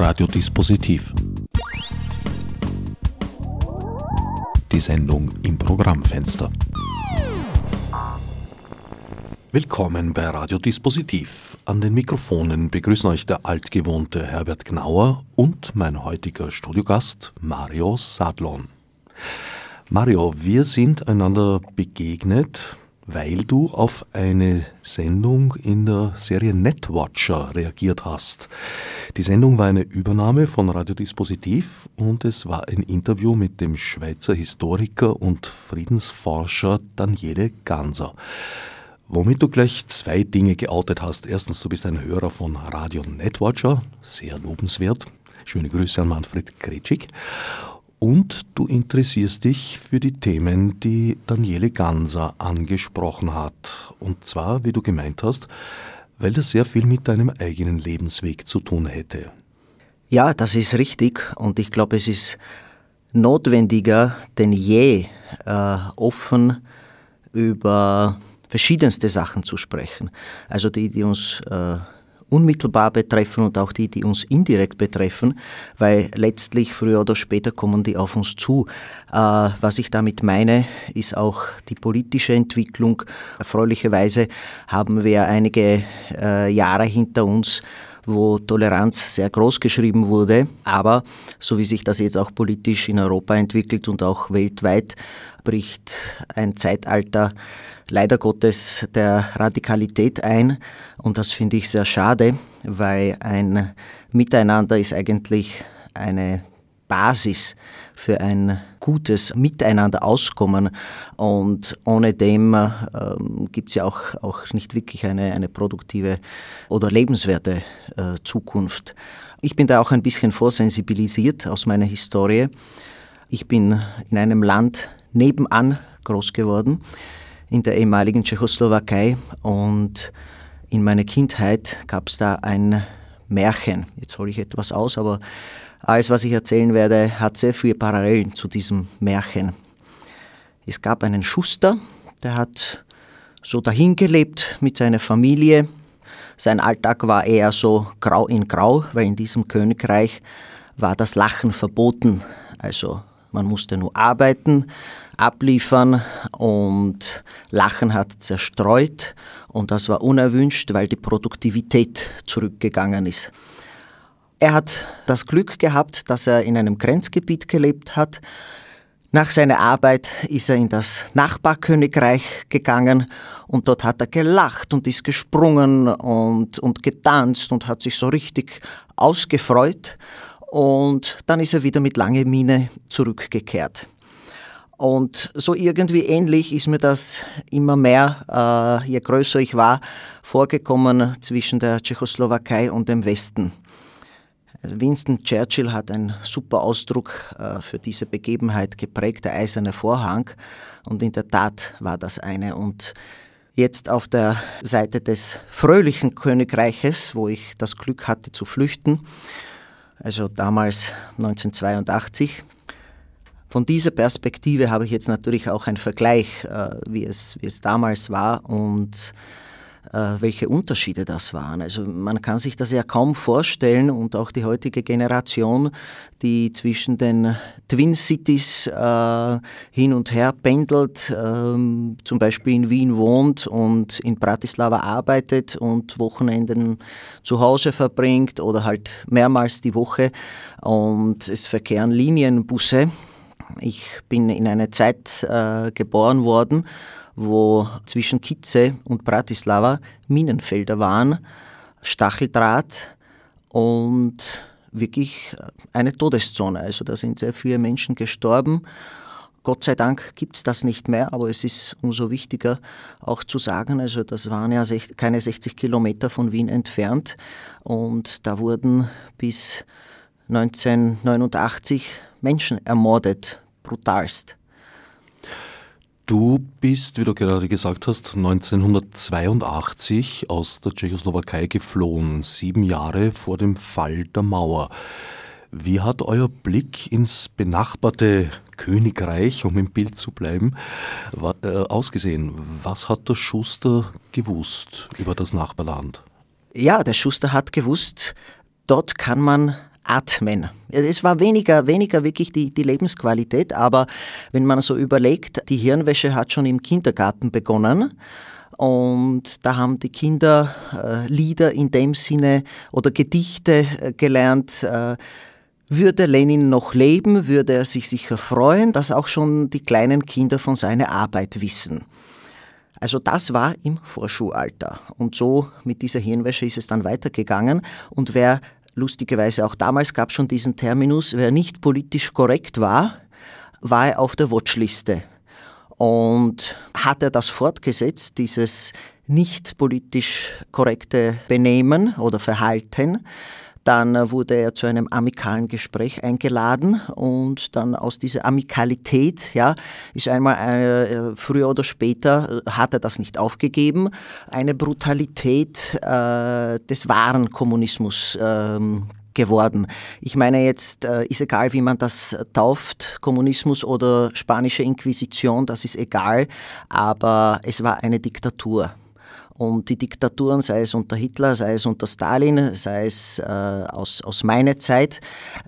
Radiodispositiv. Die Sendung im Programmfenster. Willkommen bei Radiodispositiv. An den Mikrofonen begrüßen euch der altgewohnte Herbert Gnauer und mein heutiger Studiogast Mario Sadlon. Mario, wir sind einander begegnet, weil du auf eine Sendung in der Serie Netwatcher reagiert hast. Die Sendung war eine Übernahme von Radiodispositiv und es war ein Interview mit dem Schweizer Historiker und Friedensforscher Daniele Ganser. Womit du gleich zwei Dinge geoutet hast. Erstens, du bist ein Hörer von Radio Netwatcher, sehr lobenswert. Schöne Grüße an Manfred Kretschig. Und du interessierst dich für die Themen, die Daniele Ganser angesprochen hat. Und zwar, wie du gemeint hast, weil das sehr viel mit deinem eigenen Lebensweg zu tun hätte. Ja, das ist richtig. Und ich glaube, es ist notwendiger denn je, äh, offen über verschiedenste Sachen zu sprechen. Also die, die uns äh, unmittelbar betreffen und auch die, die uns indirekt betreffen, weil letztlich früher oder später kommen die auf uns zu. Äh, was ich damit meine, ist auch die politische Entwicklung. Erfreulicherweise haben wir einige äh, Jahre hinter uns, wo Toleranz sehr groß geschrieben wurde. Aber so wie sich das jetzt auch politisch in Europa entwickelt und auch weltweit, bricht ein Zeitalter leider Gottes der Radikalität ein. Und das finde ich sehr schade, weil ein Miteinander ist eigentlich eine Basis für ein gutes Miteinander auskommen. Und ohne dem ähm, gibt es ja auch, auch nicht wirklich eine, eine produktive oder lebenswerte äh, Zukunft. Ich bin da auch ein bisschen vorsensibilisiert aus meiner Historie. Ich bin in einem Land nebenan groß geworden in der ehemaligen Tschechoslowakei und in meiner Kindheit gab es da ein Märchen. Jetzt hole ich etwas aus, aber alles, was ich erzählen werde, hat sehr viele Parallelen zu diesem Märchen. Es gab einen Schuster, der hat so dahingelebt mit seiner Familie. Sein Alltag war eher so grau in grau, weil in diesem Königreich war das Lachen verboten. Also man musste nur arbeiten, abliefern und Lachen hat zerstreut und das war unerwünscht, weil die Produktivität zurückgegangen ist. Er hat das Glück gehabt, dass er in einem Grenzgebiet gelebt hat. Nach seiner Arbeit ist er in das Nachbarkönigreich gegangen und dort hat er gelacht und ist gesprungen und, und getanzt und hat sich so richtig ausgefreut. Und dann ist er wieder mit langer Miene zurückgekehrt. Und so irgendwie ähnlich ist mir das immer mehr, äh, je größer ich war, vorgekommen zwischen der Tschechoslowakei und dem Westen. Winston Churchill hat einen super Ausdruck äh, für diese Begebenheit geprägt, der eiserne Vorhang. Und in der Tat war das eine. Und jetzt auf der Seite des fröhlichen Königreiches, wo ich das Glück hatte zu flüchten, also damals 1982. Von dieser Perspektive habe ich jetzt natürlich auch einen Vergleich, äh, wie, es, wie es damals war und welche Unterschiede das waren. Also man kann sich das ja kaum vorstellen und auch die heutige Generation, die zwischen den Twin Cities äh, hin und her pendelt, ähm, zum Beispiel in Wien wohnt und in Bratislava arbeitet und Wochenenden zu Hause verbringt oder halt mehrmals die Woche und es verkehren Linienbusse. Ich bin in einer Zeit äh, geboren worden, wo zwischen Kitze und Bratislava Minenfelder waren, Stacheldraht und wirklich eine Todeszone. Also da sind sehr viele Menschen gestorben. Gott sei Dank gibt es das nicht mehr, aber es ist umso wichtiger auch zu sagen, also das waren ja keine 60 Kilometer von Wien entfernt und da wurden bis 1989 Menschen ermordet, brutalst. Du bist, wie du gerade gesagt hast, 1982 aus der Tschechoslowakei geflohen, sieben Jahre vor dem Fall der Mauer. Wie hat euer Blick ins benachbarte Königreich, um im Bild zu bleiben, äh, ausgesehen? Was hat der Schuster gewusst über das Nachbarland? Ja, der Schuster hat gewusst, dort kann man Atmen. Es war weniger, weniger wirklich die, die Lebensqualität, aber wenn man so überlegt, die Hirnwäsche hat schon im Kindergarten begonnen. Und da haben die Kinder äh, Lieder in dem Sinne oder Gedichte äh, gelernt. Äh, würde Lenin noch leben, würde er sich sicher freuen, dass auch schon die kleinen Kinder von seiner Arbeit wissen. Also das war im Vorschulalter. Und so mit dieser Hirnwäsche ist es dann weitergegangen. Und wer lustigerweise auch damals gab es schon diesen Terminus, wer nicht politisch korrekt war, war er auf der Watchliste. Und hat er das fortgesetzt, dieses nicht politisch korrekte Benehmen oder Verhalten, dann wurde er zu einem amikalen Gespräch eingeladen und dann aus dieser Amikalität, ja, ist einmal äh, früher oder später äh, hat er das nicht aufgegeben, eine Brutalität äh, des wahren Kommunismus ähm, geworden. Ich meine jetzt, äh, ist egal, wie man das tauft, Kommunismus oder spanische Inquisition, das ist egal, aber es war eine Diktatur. Und die Diktaturen, sei es unter Hitler, sei es unter Stalin, sei es äh, aus, aus meiner Zeit,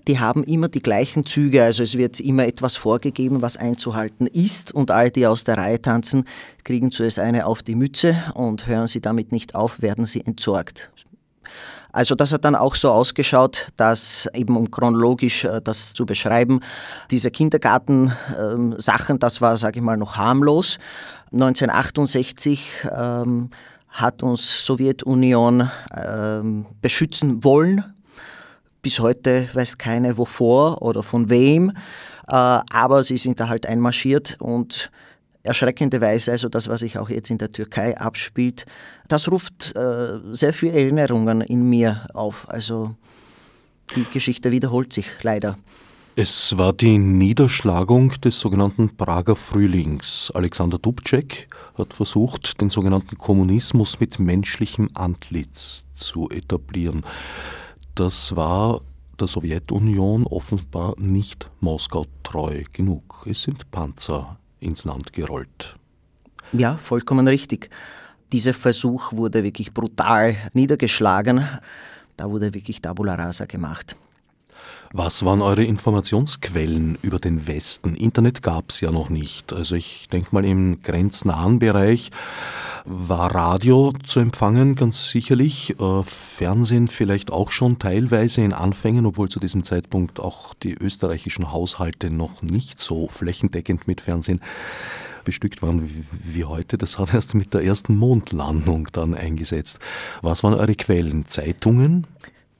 die haben immer die gleichen Züge. Also es wird immer etwas vorgegeben, was einzuhalten ist. Und alle, die aus der Reihe tanzen, kriegen zuerst eine auf die Mütze und hören sie damit nicht auf, werden sie entsorgt. Also das hat dann auch so ausgeschaut, dass eben um chronologisch äh, das zu beschreiben, diese Kindergarten-Sachen, ähm, das war, sage ich mal, noch harmlos. 1968 ähm, hat uns Sowjetunion ähm, beschützen wollen. Bis heute weiß keine wovor oder von wem, äh, aber sie sind da halt einmarschiert und erschreckenderweise, also das, was sich auch jetzt in der Türkei abspielt, das ruft äh, sehr viele Erinnerungen in mir auf. Also die Geschichte wiederholt sich leider. Es war die Niederschlagung des sogenannten Prager Frühlings. Alexander Dubček hat versucht, den sogenannten Kommunismus mit menschlichem Antlitz zu etablieren. Das war der Sowjetunion offenbar nicht Moskau treu genug. Es sind Panzer ins Land gerollt. Ja, vollkommen richtig. Dieser Versuch wurde wirklich brutal niedergeschlagen. Da wurde wirklich Tabula Rasa gemacht. Was waren eure Informationsquellen über den Westen? Internet gab es ja noch nicht. Also ich denke mal im grenznahen Bereich war Radio zu empfangen, ganz sicherlich. Äh, Fernsehen vielleicht auch schon teilweise in Anfängen, obwohl zu diesem Zeitpunkt auch die österreichischen Haushalte noch nicht so flächendeckend mit Fernsehen bestückt waren wie heute. Das hat erst mit der ersten Mondlandung dann eingesetzt. Was waren eure Quellen? Zeitungen?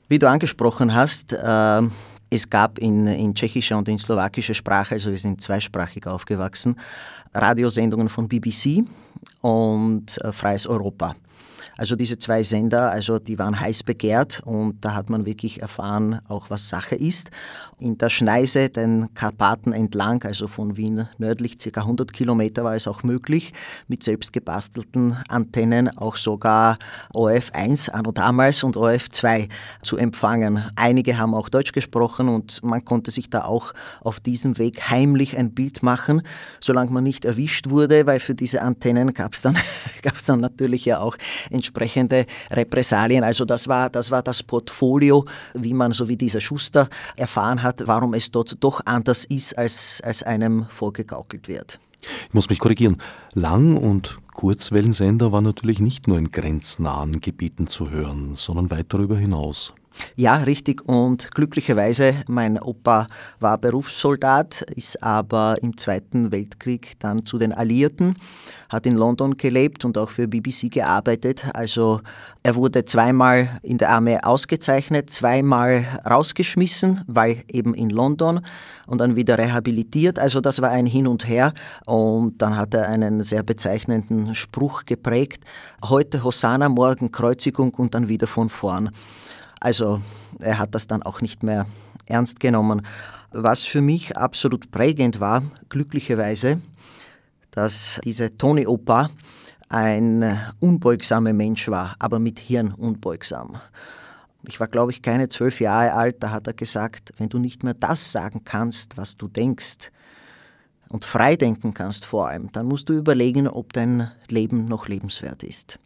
Wie du angesprochen hast, äh es gab in, in tschechischer und in slowakischer Sprache, also wir sind zweisprachig aufgewachsen, Radiosendungen von BBC und äh, Freies Europa. Also diese zwei Sender, also die waren heiß begehrt und da hat man wirklich erfahren, auch was Sache ist. In der Schneise, den Karpaten entlang, also von Wien nördlich, circa 100 Kilometer, war es auch möglich, mit selbst gebastelten Antennen auch sogar ORF 1 anno damals und ORF 2 zu empfangen. Einige haben auch Deutsch gesprochen und man konnte sich da auch auf diesem Weg heimlich ein Bild machen, solange man nicht erwischt wurde, weil für diese Antennen gab es dann, dann natürlich ja auch entsprechende Repressalien. Also das war, das war das Portfolio, wie man, so wie dieser Schuster, erfahren hat, warum es dort doch anders ist, als, als einem vorgegaukelt wird. Ich muss mich korrigieren. Lang- und Kurzwellensender waren natürlich nicht nur in grenznahen Gebieten zu hören, sondern weit darüber hinaus. Ja, richtig. Und glücklicherweise, mein Opa war Berufssoldat, ist aber im Zweiten Weltkrieg dann zu den Alliierten, hat in London gelebt und auch für BBC gearbeitet. Also er wurde zweimal in der Armee ausgezeichnet, zweimal rausgeschmissen, weil eben in London und dann wieder rehabilitiert. Also das war ein Hin und Her. Und dann hat er einen sehr bezeichnenden Spruch geprägt. Heute Hosanna, morgen Kreuzigung und dann wieder von vorn. Also er hat das dann auch nicht mehr ernst genommen. Was für mich absolut prägend war, glücklicherweise, dass diese Tony Opa ein unbeugsamer Mensch war, aber mit Hirn unbeugsam. Ich war, glaube ich, keine zwölf Jahre alt, da hat er gesagt, wenn du nicht mehr das sagen kannst, was du denkst und frei denken kannst vor allem, dann musst du überlegen, ob dein Leben noch lebenswert ist.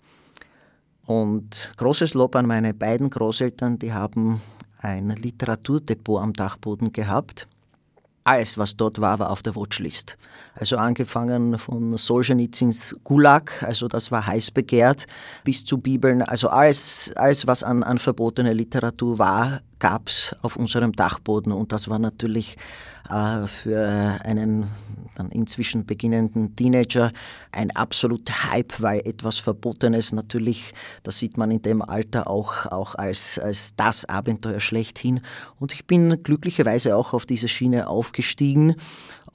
Und großes Lob an meine beiden Großeltern, die haben ein Literaturdepot am Dachboden gehabt alles, was dort war, war auf der Watchlist. Also angefangen von Solzhenitsyns Gulag, also das war heiß begehrt, bis zu Bibeln, also alles, alles was an, an verbotener Literatur war, gab es auf unserem Dachboden. Und das war natürlich äh, für einen dann inzwischen beginnenden Teenager ein absoluter Hype, weil etwas Verbotenes natürlich, das sieht man in dem Alter auch, auch als, als das Abenteuer schlechthin. Und ich bin glücklicherweise auch auf diese Schiene aufgestiegen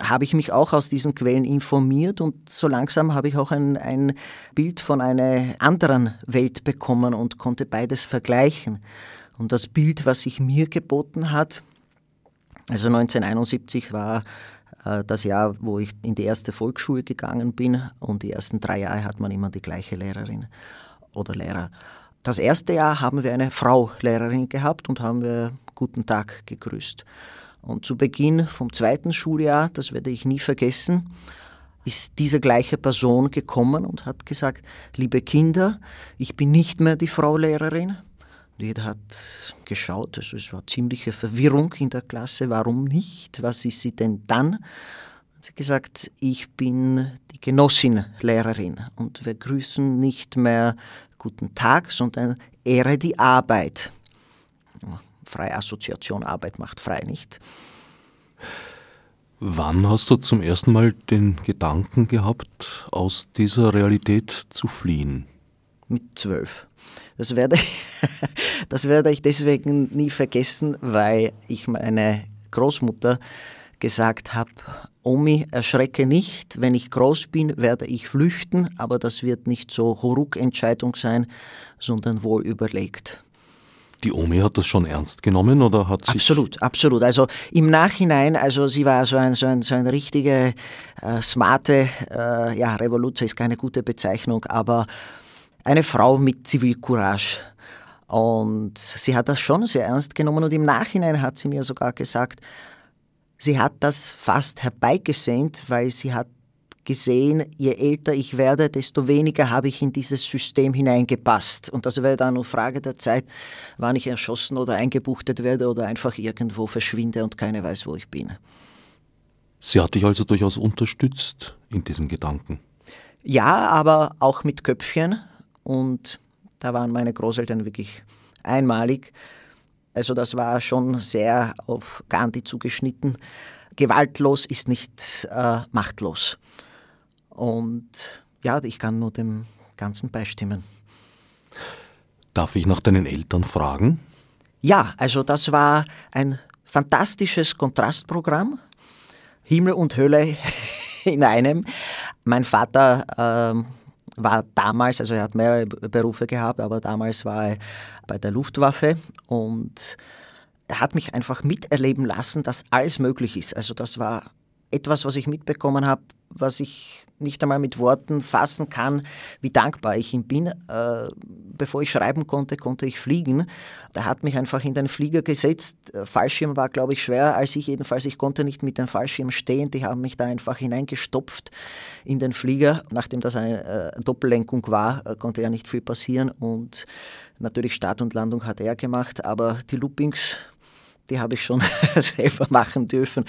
habe ich mich auch aus diesen Quellen informiert und so langsam habe ich auch ein, ein Bild von einer anderen Welt bekommen und konnte beides vergleichen. Und das Bild, was sich mir geboten hat, also 1971 war äh, das Jahr, wo ich in die erste Volksschule gegangen bin und die ersten drei Jahre hat man immer die gleiche Lehrerin oder Lehrer. Das erste Jahr haben wir eine Frau Lehrerin gehabt und haben wir Guten Tag gegrüßt. Und zu Beginn vom zweiten Schuljahr, das werde ich nie vergessen, ist diese gleiche Person gekommen und hat gesagt, liebe Kinder, ich bin nicht mehr die Frau Lehrerin, jeder hat geschaut, also es war ziemliche Verwirrung in der Klasse, warum nicht, was ist sie denn dann? Sie hat gesagt, ich bin die Genossin Lehrerin und wir grüßen nicht mehr guten Tag, sondern Ehre die Arbeit. Freie Assoziation, Arbeit macht frei, nicht? Wann hast du zum ersten Mal den Gedanken gehabt, aus dieser Realität zu fliehen? Mit zwölf. Das werde, ich, das werde ich deswegen nie vergessen, weil ich meine Großmutter gesagt habe, Omi, erschrecke nicht, wenn ich groß bin, werde ich flüchten, aber das wird nicht so Huruk-Entscheidung sein, sondern wohl überlegt. Die Omi hat das schon ernst genommen oder hat sie. Absolut, absolut. Also im Nachhinein, also sie war so ein, so ein, so ein richtige äh, smarte, äh, ja, Revolution ist keine gute Bezeichnung, aber eine Frau mit Zivilcourage. Und sie hat das schon sehr ernst genommen und im Nachhinein hat sie mir sogar gesagt, sie hat das fast herbeigesehnt, weil sie hat gesehen, je älter ich werde, desto weniger habe ich in dieses System hineingepasst. Und das wäre dann nur Frage der Zeit, wann ich erschossen oder eingebuchtet werde oder einfach irgendwo verschwinde und keiner weiß, wo ich bin. Sie hat dich also durchaus unterstützt in diesen Gedanken. Ja, aber auch mit Köpfchen. Und da waren meine Großeltern wirklich einmalig. Also das war schon sehr auf Gandhi zugeschnitten. Gewaltlos ist nicht äh, machtlos. Und ja, ich kann nur dem Ganzen beistimmen. Darf ich nach deinen Eltern fragen? Ja, also das war ein fantastisches Kontrastprogramm. Himmel und Hölle in einem. Mein Vater äh, war damals, also er hat mehrere Berufe gehabt, aber damals war er bei der Luftwaffe und er hat mich einfach miterleben lassen, dass alles möglich ist. Also das war etwas, was ich mitbekommen habe, was ich nicht einmal mit Worten fassen kann, wie dankbar ich ihm bin. Äh, bevor ich schreiben konnte, konnte ich fliegen. Er hat mich einfach in den Flieger gesetzt. Fallschirm war, glaube ich, schwerer als ich jedenfalls. Ich konnte nicht mit dem Fallschirm stehen. Die haben mich da einfach hineingestopft in den Flieger. Nachdem das eine äh, Doppellenkung war, äh, konnte ja nicht viel passieren. Und natürlich Start und Landung hat er gemacht, aber die Loopings die habe ich schon selber machen dürfen.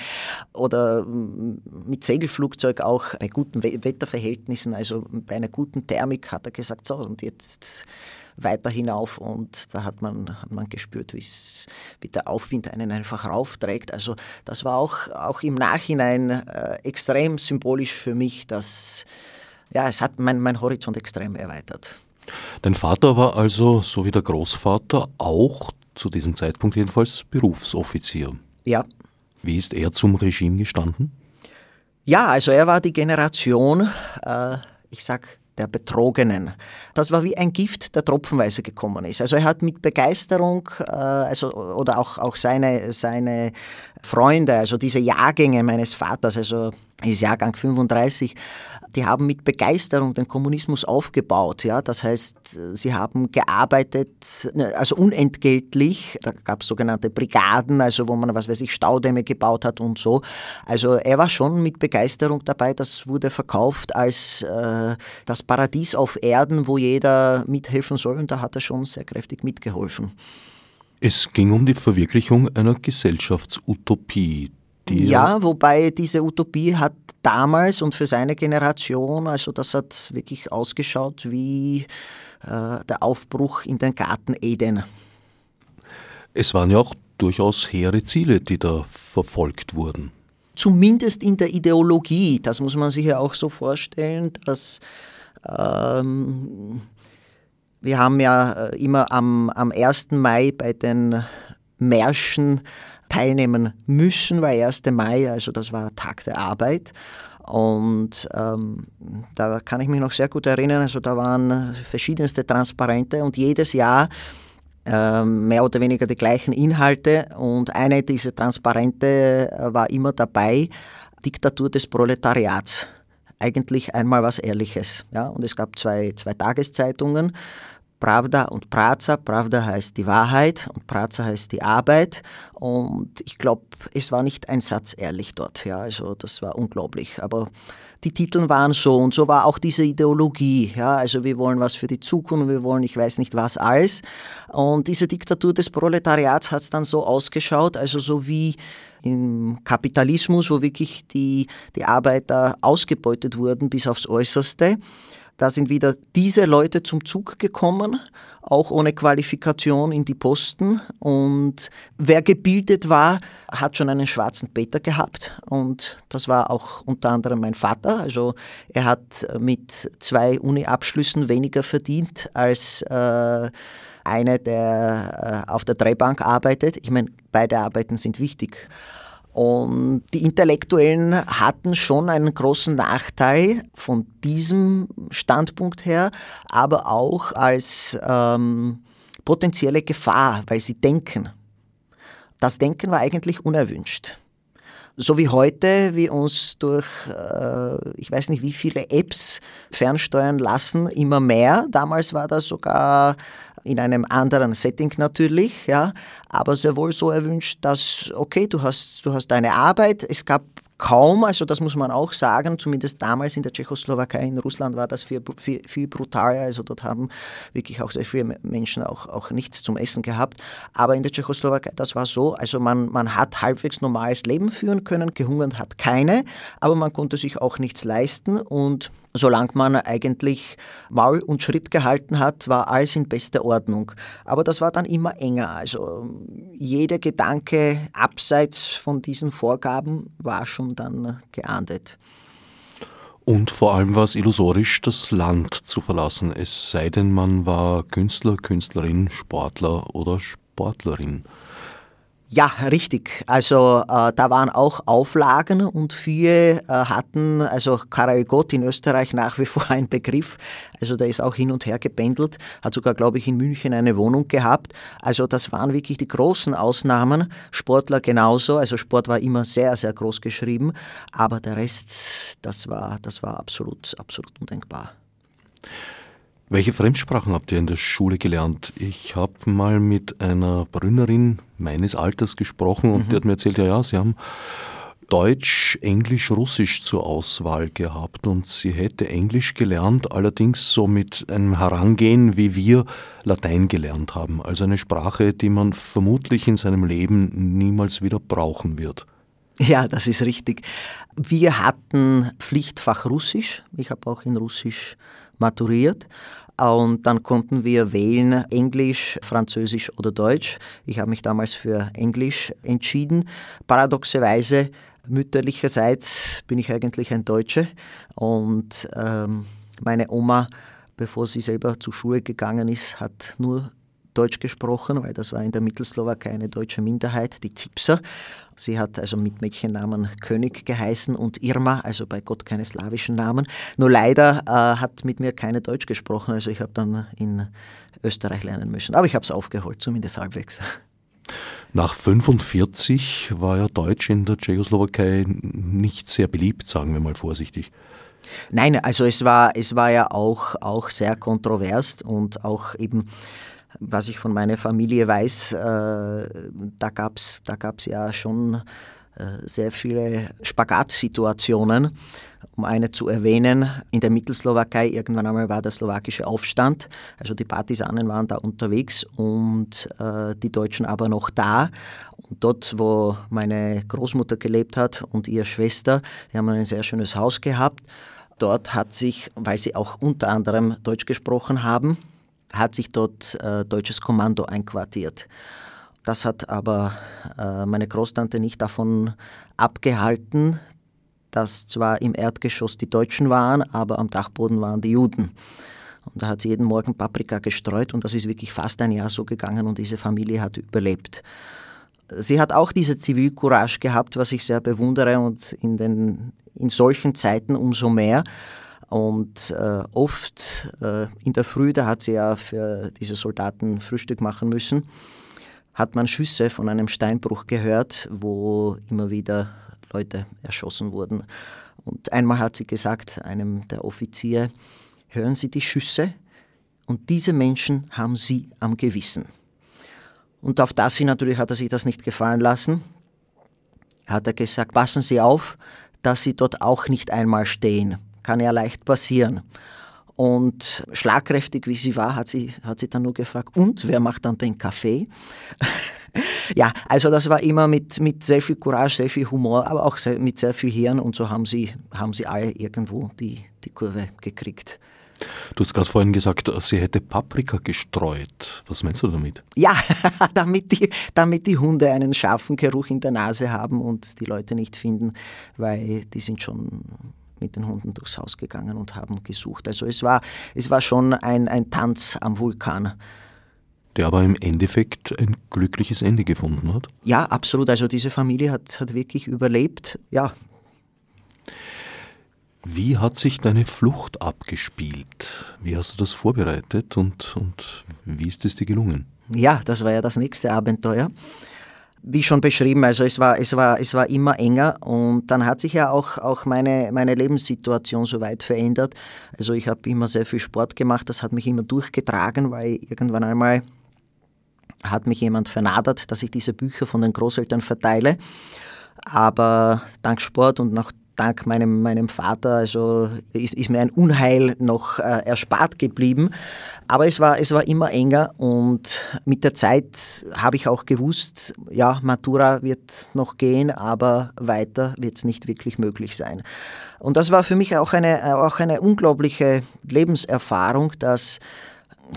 Oder mm, mit Segelflugzeug auch bei guten Wetterverhältnissen, also bei einer guten Thermik hat er gesagt, so und jetzt weiter hinauf und da hat man, hat man gespürt, wie der Aufwind einen einfach raufträgt. Also das war auch, auch im Nachhinein äh, extrem symbolisch für mich, dass ja, es hat mein, mein Horizont extrem erweitert. Dein Vater war also, so wie der Großvater, auch zu diesem Zeitpunkt jedenfalls Berufsoffizier. Ja. Wie ist er zum Regime gestanden? Ja, also er war die Generation, äh, ich sag der Betrogenen. Das war wie ein Gift, der tropfenweise gekommen ist. Also er hat mit Begeisterung, äh, also, oder auch, auch seine, seine Freunde, also diese Jahrgänge meines Vaters, also ist Jahrgang 35, die haben mit Begeisterung den Kommunismus aufgebaut. Ja? Das heißt, sie haben gearbeitet, ne, also unentgeltlich. Da gab es sogenannte Brigaden, also wo man, was weiß ich, Staudämme gebaut hat und so. Also er war schon mit Begeisterung dabei. Das wurde verkauft als äh, das Paradies auf Erden, wo jeder mithelfen soll. Und da hat er schon sehr kräftig mitgeholfen. Es ging um die Verwirklichung einer Gesellschaftsutopie. ja, wobei diese Utopie hat damals und für seine Generation, also das hat wirklich ausgeschaut wie äh, der Aufbruch in den Garten Eden. Es waren ja auch durchaus hehre Ziele, die da verfolgt wurden. Zumindest in der Ideologie, das muss man sich ja auch so vorstellen, dass ähm, wir haben ja äh, immer am, am 1. Mai bei den Märschen teilnehmen müssen, weil 1. Mai, also das war Tag der Arbeit. Und ähm, da kann ich mich noch sehr gut erinnern, also da waren verschiedenste Transparente und jedes Jahr ähm, mehr oder weniger die gleichen Inhalte und eine dieser Transparente äh, war immer dabei, Diktatur des Proletariats. Eigentlich einmal was Ehrliches. Ja? Und es gab zwei, zwei Tageszeitungen, Pravda und Praza. Pravda heißt die Wahrheit und Praza heißt die Arbeit. Und ich glaube, es war nicht ein Satz ehrlich dort. Ja, also das war unglaublich. Aber die Titel waren so und so war auch diese Ideologie. Ja, also wir wollen was für die Zukunft, wir wollen ich weiß nicht was alles. Und diese Diktatur des Proletariats hat es dann so ausgeschaut, also so wie im Kapitalismus, wo wirklich die, die Arbeiter ausgebeutet wurden bis aufs Äußerste. Da sind wieder diese Leute zum Zug gekommen, auch ohne Qualifikation in die Posten. Und wer gebildet war, hat schon einen schwarzen Peter gehabt. Und das war auch unter anderem mein Vater. Also er hat mit zwei Uni-Abschlüssen weniger verdient als äh, eine, der äh, auf der Drehbank arbeitet. Ich meine, beide Arbeiten sind wichtig. Und die Intellektuellen hatten schon einen großen Nachteil von diesem Standpunkt her, aber auch als ähm, potenzielle Gefahr, weil sie denken. Das Denken war eigentlich unerwünscht. So wie heute wir uns durch, äh, ich weiß nicht wie viele Apps fernsteuern lassen, immer mehr. Damals war das sogar in einem anderen Setting natürlich, ja, aber sehr wohl so erwünscht, dass, okay, du hast, du hast deine Arbeit, es gab kaum, also das muss man auch sagen, zumindest damals in der Tschechoslowakei, in Russland war das viel, viel, viel brutaler, also dort haben wirklich auch sehr viele Menschen auch, auch nichts zum Essen gehabt, aber in der Tschechoslowakei, das war so, also man, man hat halbwegs normales Leben führen können, gehungert hat keine, aber man konnte sich auch nichts leisten. Und solange man eigentlich Maul und Schritt gehalten hat, war alles in bester Ordnung. Aber das war dann immer enger. Also jeder Gedanke abseits von diesen Vorgaben war schon dann geahndet. Und vor allem war es illusorisch, das Land zu verlassen, es sei denn, man war Künstler, Künstlerin, Sportler oder Sportlerin. Ja, richtig. Also äh, da waren auch Auflagen und viele äh, hatten, also Gott in Österreich nach wie vor ein Begriff. Also der ist auch hin und her gependelt, hat sogar, glaube ich, in München eine Wohnung gehabt. Also das waren wirklich die großen Ausnahmen. Sportler genauso. Also Sport war immer sehr, sehr groß geschrieben. Aber der Rest, das war, das war absolut, absolut undenkbar. Welche Fremdsprachen habt ihr in der Schule gelernt? Ich habe mal mit einer Brünnerin meines Alters gesprochen und mhm. die hat mir erzählt, ja, ja, sie haben Deutsch, Englisch, Russisch zur Auswahl gehabt und sie hätte Englisch gelernt, allerdings so mit einem Herangehen, wie wir Latein gelernt haben. Also eine Sprache, die man vermutlich in seinem Leben niemals wieder brauchen wird. Ja, das ist richtig. Wir hatten Pflichtfach Russisch. Ich habe auch in Russisch maturiert. Und dann konnten wir wählen Englisch, Französisch oder Deutsch. Ich habe mich damals für Englisch entschieden. Paradoxerweise, mütterlicherseits bin ich eigentlich ein Deutscher. Und ähm, meine Oma, bevor sie selber zur Schule gegangen ist, hat nur Deutsch gesprochen, weil das war in der Mittelslowakei eine deutsche Minderheit, die Zipser. Sie hat also mit Mädchennamen König geheißen und Irma, also bei Gott keine slawischen Namen. Nur leider äh, hat mit mir keine Deutsch gesprochen, also ich habe dann in Österreich lernen müssen. Aber ich habe es aufgeholt, zumindest halbwegs. Nach 45 war ja Deutsch in der Tschechoslowakei nicht sehr beliebt, sagen wir mal vorsichtig. Nein, also es war, es war ja auch, auch sehr kontrovers und auch eben was ich von meiner Familie weiß, äh, da gab es da gab's ja schon äh, sehr viele Spagatsituationen. Um eine zu erwähnen, in der Mittelslowakei irgendwann einmal war der slowakische Aufstand, also die Partisanen waren da unterwegs und äh, die Deutschen aber noch da. Und dort, wo meine Großmutter gelebt hat und ihre Schwester, die haben ein sehr schönes Haus gehabt. Dort hat sich, weil sie auch unter anderem Deutsch gesprochen haben, hat sich dort äh, deutsches Kommando einquartiert. Das hat aber äh, meine Großtante nicht davon abgehalten, dass zwar im Erdgeschoss die Deutschen waren, aber am Dachboden waren die Juden. Und da hat sie jeden Morgen Paprika gestreut und das ist wirklich fast ein Jahr so gegangen und diese Familie hat überlebt. Sie hat auch diese Zivilcourage gehabt, was ich sehr bewundere und in, den, in solchen Zeiten umso mehr. Und äh, oft äh, in der Früh, da hat sie ja für diese Soldaten Frühstück machen müssen, hat man Schüsse von einem Steinbruch gehört, wo immer wieder Leute erschossen wurden. Und einmal hat sie gesagt, einem der Offiziere, hören Sie die Schüsse? Und diese Menschen haben Sie am Gewissen. Und auf das hin natürlich hat er sich das nicht gefallen lassen. Hat er gesagt, passen Sie auf, dass Sie dort auch nicht einmal stehen. Kann ja leicht passieren. Und schlagkräftig wie sie war, hat sie, hat sie dann nur gefragt, und wer macht dann den Kaffee? ja, also das war immer mit, mit sehr viel Courage, sehr viel Humor, aber auch sehr, mit sehr viel Hirn und so haben sie, haben sie alle irgendwo die, die Kurve gekriegt. Du hast gerade vorhin gesagt, sie hätte Paprika gestreut. Was meinst du damit? Ja, damit die, damit die Hunde einen scharfen Geruch in der Nase haben und die Leute nicht finden, weil die sind schon mit den Hunden durchs Haus gegangen und haben gesucht. Also es war, es war schon ein, ein Tanz am Vulkan. Der aber im Endeffekt ein glückliches Ende gefunden hat? Ja, absolut. Also diese Familie hat, hat wirklich überlebt. Ja. Wie hat sich deine Flucht abgespielt? Wie hast du das vorbereitet und, und wie ist es dir gelungen? Ja, das war ja das nächste Abenteuer wie schon beschrieben, also es war, es war, es war immer enger und dann hat sich ja auch, auch meine, meine Lebenssituation so weit verändert. Also ich habe immer sehr viel Sport gemacht, das hat mich immer durchgetragen, weil irgendwann einmal hat mich jemand vernadert, dass ich diese Bücher von den Großeltern verteile. Aber dank Sport und nach dank meinem, meinem Vater, also ist, ist mir ein Unheil noch äh, erspart geblieben. Aber es war, es war immer enger und mit der Zeit habe ich auch gewusst, ja, Matura wird noch gehen, aber weiter wird es nicht wirklich möglich sein. Und das war für mich auch eine, auch eine unglaubliche Lebenserfahrung, dass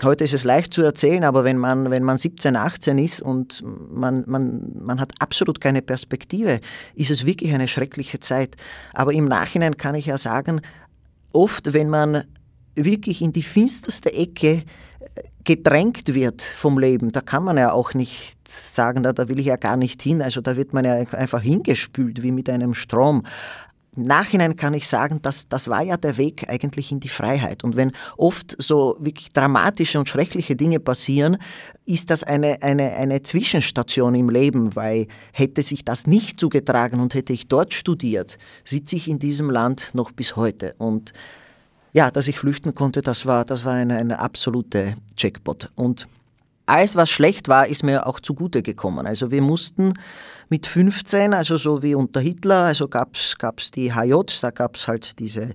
heute ist es leicht zu erzählen, aber wenn man, wenn man 17, 18 ist und man, man, man hat absolut keine Perspektive, ist es wirklich eine schreckliche Zeit. Aber im Nachhinein kann ich ja sagen, oft, wenn man wirklich in die finsterste Ecke äh, gedrängt wird vom Leben, da kann man ja auch nicht sagen, da, da will ich ja gar nicht hin. Also da wird man ja einfach hingespült wie mit einem Strom. Im Nachhinein kann ich sagen, dass das war ja der Weg eigentlich in die Freiheit. Und wenn oft so wirklich dramatische und schreckliche Dinge passieren, ist das eine, eine, eine Zwischenstation im Leben, weil hätte sich das nicht zugetragen und hätte ich dort studiert, sitze ich in diesem Land noch bis heute. Und ja, dass ich flüchten konnte, das war, das war eine, eine absolute Jackpot. Und alles, was schlecht war, ist mir auch zugute gekommen. Also wir mussten mit 15, also so wie unter Hitler, also gab es die HJ, da gab es halt diese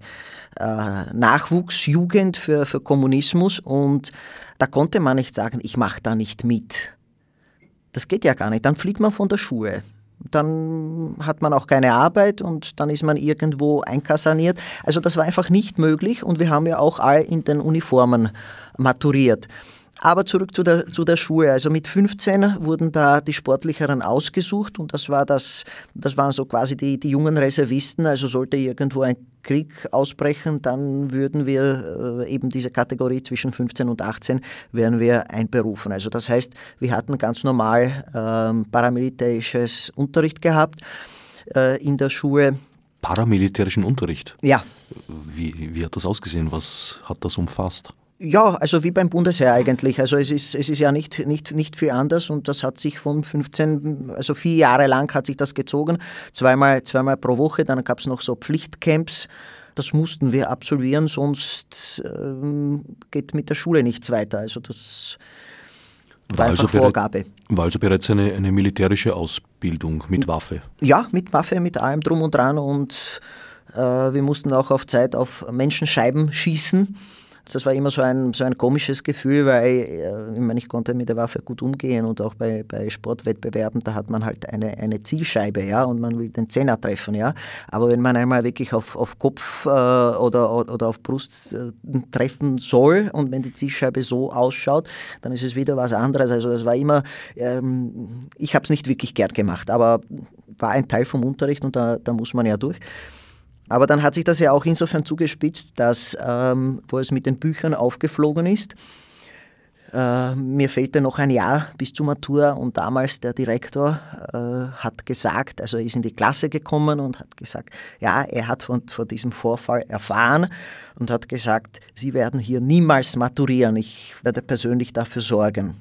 äh, Nachwuchsjugend für, für Kommunismus und da konnte man nicht sagen, ich mache da nicht mit. Das geht ja gar nicht. Dann fliegt man von der Schule. Dann hat man auch keine Arbeit und dann ist man irgendwo einkasaniert. Also das war einfach nicht möglich und wir haben ja auch all in den Uniformen maturiert. Aber zurück zu der, zu der Schule. Also mit 15 wurden da die Sportlicheren ausgesucht und das, war das, das waren so quasi die, die jungen Reservisten. Also sollte irgendwo ein Krieg ausbrechen, dann würden wir äh, eben diese Kategorie zwischen 15 und 18 werden wir einberufen. Also das heißt, wir hatten ganz normal ähm, paramilitärisches Unterricht gehabt äh, in der Schule. Paramilitärischen Unterricht? Ja. Wie, wie hat das ausgesehen? Was hat das umfasst? Ja, also wie beim Bundesheer eigentlich. Also es ist, es ist ja nicht, nicht, nicht viel anders und das hat sich von 15, also vier Jahre lang hat sich das gezogen. Zweimal, zweimal pro Woche, dann gab es noch so Pflichtcamps. Das mussten wir absolvieren, sonst ähm, geht mit der Schule nichts weiter. Also das War also, Vorgabe. war also bereits eine, eine militärische Ausbildung mit Waffe? Ja, mit Waffe, mit allem drum und dran und äh, wir mussten auch auf Zeit auf Menschenscheiben schießen. Das war immer so ein, so ein komisches Gefühl, weil äh, ich, meine, ich konnte mit der Waffe gut umgehen und auch bei, bei Sportwettbewerben, da hat man halt eine, eine Zielscheibe, ja, und man will den Zehner treffen, ja. Aber wenn man einmal wirklich auf, auf Kopf äh, oder, oder auf Brust äh, treffen soll und wenn die Zielscheibe so ausschaut, dann ist es wieder was anderes. Also das war immer, ähm, ich habe es nicht wirklich gern gemacht, aber war ein Teil vom Unterricht und da, da muss man ja durch. Aber dann hat sich das ja auch insofern zugespitzt, dass, ähm, wo es mit den Büchern aufgeflogen ist, äh, mir fehlte noch ein Jahr bis zur Matur und damals der Direktor äh, hat gesagt, also er ist in die Klasse gekommen und hat gesagt, ja, er hat von, von diesem Vorfall erfahren und hat gesagt, Sie werden hier niemals maturieren, ich werde persönlich dafür sorgen.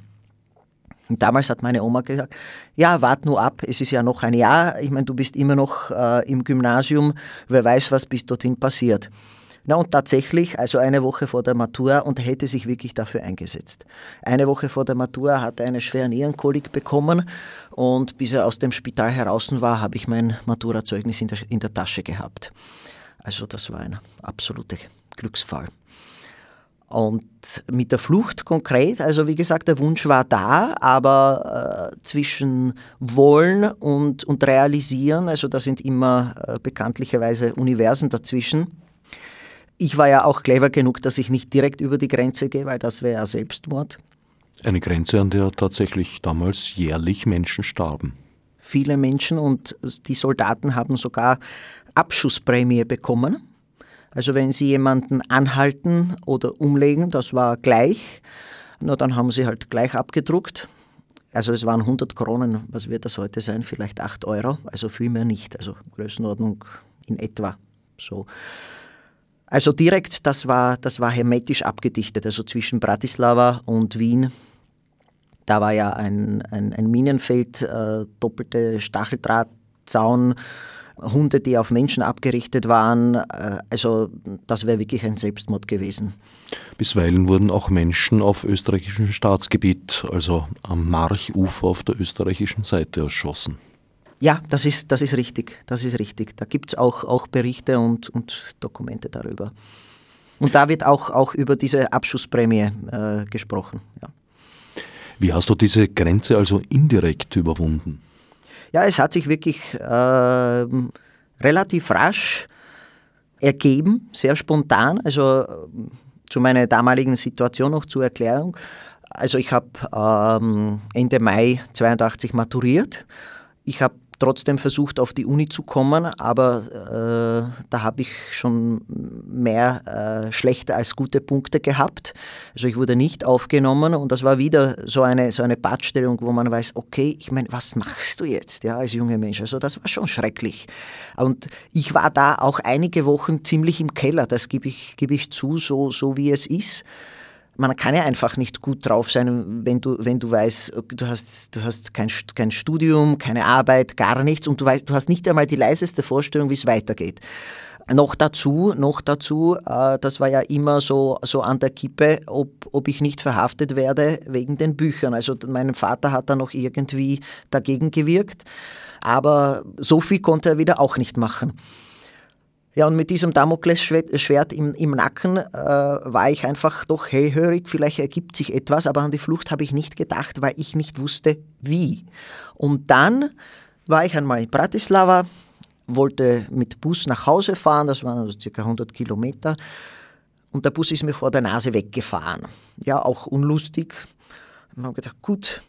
Und damals hat meine Oma gesagt, ja, wart nur ab, es ist ja noch ein Jahr, ich meine, du bist immer noch äh, im Gymnasium, wer weiß, was bis dorthin passiert. Na und tatsächlich, also eine Woche vor der Matur und er hätte sich wirklich dafür eingesetzt. Eine Woche vor der Matur hat er eine schwere Nierenkolik bekommen und bis er aus dem Spital heraus war, habe ich mein Maturazeugnis in der, in der Tasche gehabt. Also das war ein absoluter Glücksfall. Und mit der Flucht konkret, also wie gesagt, der Wunsch war da, aber äh, zwischen Wollen und, und Realisieren, also da sind immer äh, bekanntlicherweise Universen dazwischen. Ich war ja auch clever genug, dass ich nicht direkt über die Grenze gehe, weil das wäre ja Selbstmord. Eine Grenze, an der tatsächlich damals jährlich Menschen starben. Viele Menschen und die Soldaten haben sogar Abschussprämie bekommen also wenn Sie jemanden anhalten oder umlegen, das war gleich, na, dann haben Sie halt gleich abgedruckt. Also es waren 100 Kronen, was wird das heute sein? Vielleicht 8 Euro, also viel mehr nicht. Also Größenordnung in etwa so. Also direkt, das war, das war hermetisch abgedichtet, also zwischen Bratislava und Wien. Da war ja ein, ein, ein Minenfeld, äh, doppelte Stacheldrahtzaun, Hunde, die auf Menschen abgerichtet waren. Äh, also das wäre wirklich ein Selbstmord gewesen. Bisweilen wurden auch Menschen auf österreichischem Staatsgebiet, also am Marchufer auf der österreichischen Seite erschossen. Ja, das ist, das ist richtig. Das ist richtig. Da gibt es auch, auch Berichte und, und Dokumente darüber. Und da wird auch, auch über diese Abschussprämie äh, gesprochen. Ja. Wie hast du diese Grenze also indirekt überwunden? Ja, es hat sich wirklich äh, relativ rasch ergeben, sehr spontan. Also zu meiner damaligen Situation noch zur Erklärung. Also ich habe ähm, Ende Mai 82 maturiert. Ich habe trotzdem versucht, auf die Uni zu kommen, aber äh, da habe ich schon mehr äh, schlechte als gute Punkte gehabt. Also ich wurde nicht aufgenommen und das war wieder so eine, so eine Badstellung, wo man weiß, okay, ich meine, was machst du jetzt ja, als junger Mensch? Also das war schon schrecklich. Und ich war da auch einige Wochen ziemlich im Keller, das gebe ich, gebe ich zu, so, so wie es ist man kann ja einfach nicht gut drauf sein, wenn du, wenn du weißt, du hast, du hast kein, kein Studium, keine Arbeit, gar nichts und du, weißt, du hast nicht einmal die leiseste Vorstellung, wie es weitergeht. Noch dazu, noch dazu, äh, das war ja immer so, so an der Kippe, ob, ob ich nicht verhaftet werde wegen den Büchern. Also mein Vater hat da noch irgendwie dagegen gewirkt, aber so viel konnte er wieder auch nicht machen. Ja, und mit diesem Damoklesschwert im, im Nacken äh, war ich einfach doch hellhörig, vielleicht ergibt sich etwas, aber an die Flucht habe ich nicht gedacht, weil ich nicht wusste, wie. Und dann war ich einmal in Bratislava, wollte mit Bus nach Hause fahren, das waren also circa 100 Kilometer, und der Bus ist mir vor der Nase weggefahren. Ja, auch unlustig. Und habe gedacht, gut,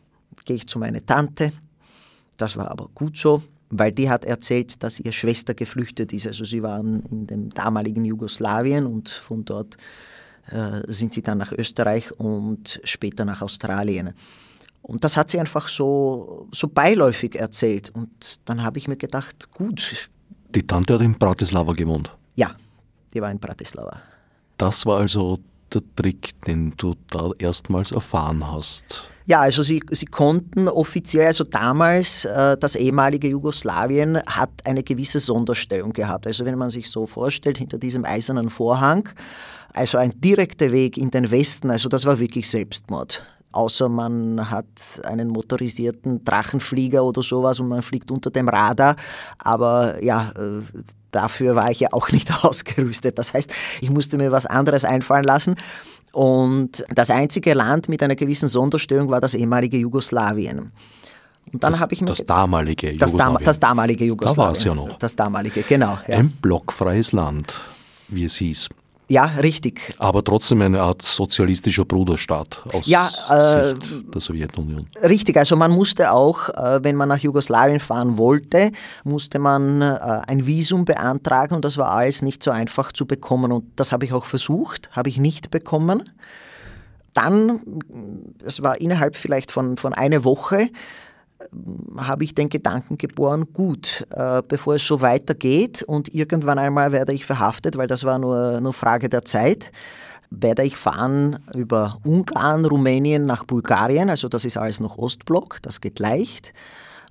gehe ich zu meiner Tante. Das war aber gut so weil die hat erzählt, dass ihre Schwester geflüchtet ist. Also sie waren in dem damaligen Jugoslawien und von dort äh, sind sie dann nach Österreich und später nach Australien. Und das hat sie einfach so, so beiläufig erzählt. Und dann habe ich mir gedacht, gut. Die Tante hat in Bratislava gewohnt? Ja, die war in Bratislava. Das war also der Trick, den du da erstmals erfahren hast. Ja, also sie, sie konnten offiziell, also damals, äh, das ehemalige Jugoslawien hat eine gewisse Sonderstellung gehabt. Also wenn man sich so vorstellt, hinter diesem eisernen Vorhang, also ein direkter Weg in den Westen, also das war wirklich Selbstmord. außer man hat einen motorisierten Drachenflieger oder sowas und man fliegt unter dem Radar. Aber ja, äh, dafür war ich ja auch nicht ausgerüstet. Das heißt, ich musste mir was anderes einfallen lassen. Und das einzige Land mit einer gewissen Sonderstellung war das ehemalige Jugoslawien. Und dann habe ich mir das damalige das Jugoslawien. das damalige Jugoslawien. Da war es ja noch. Das damalige, genau. Ja. Ein blockfreies Land, wie es hieß. Ja, richtig. Aber trotzdem eine Art sozialistischer Bruderstaat aus ja, äh, Sicht der Sowjetunion. Richtig, also man musste auch, äh, wenn man nach Jugoslawien fahren wollte, musste man äh, ein Visum beantragen und das war alles nicht so einfach zu bekommen. Und das habe ich auch versucht, habe ich nicht bekommen. Dann, es war innerhalb vielleicht von, von einer Woche, habe ich den Gedanken geboren, gut, äh, bevor es so weitergeht und irgendwann einmal werde ich verhaftet, weil das war nur, nur Frage der Zeit, werde ich fahren über Ungarn, Rumänien nach Bulgarien, also das ist alles noch Ostblock, das geht leicht.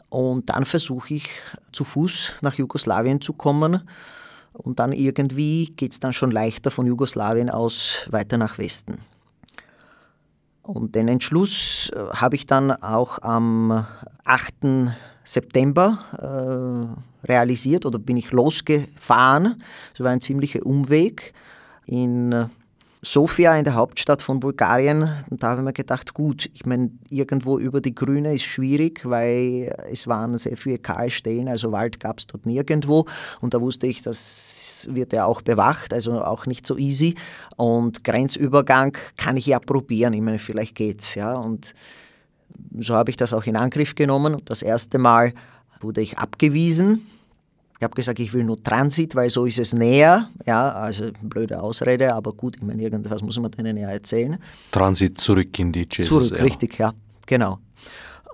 Und dann versuche ich zu Fuß nach Jugoslawien zu kommen. Und dann irgendwie geht es dann schon leichter von Jugoslawien aus weiter nach Westen. Und den Entschluss äh, habe ich dann auch am 8. September äh, realisiert oder bin ich losgefahren. Es war ein ziemlicher Umweg in äh, Sofia in der Hauptstadt von Bulgarien, und da habe ich mir gedacht, gut, ich meine, irgendwo über die Grüne ist schwierig, weil es waren sehr viele Kahlstellen, also Wald gab es dort nirgendwo. Und da wusste ich, das wird ja auch bewacht, also auch nicht so easy. Und Grenzübergang kann ich ja probieren, ich meine, vielleicht geht's, ja, und so habe ich das auch in Angriff genommen. Das erste Mal wurde ich abgewiesen, ich habe gesagt, ich will nur Transit, weil so ist es näher. Ja, also blöde Ausrede, aber gut, ich meine, irgendwas muss man denen ja erzählen. Transit zurück in die GSSR. Zurück, richtig, ja, genau.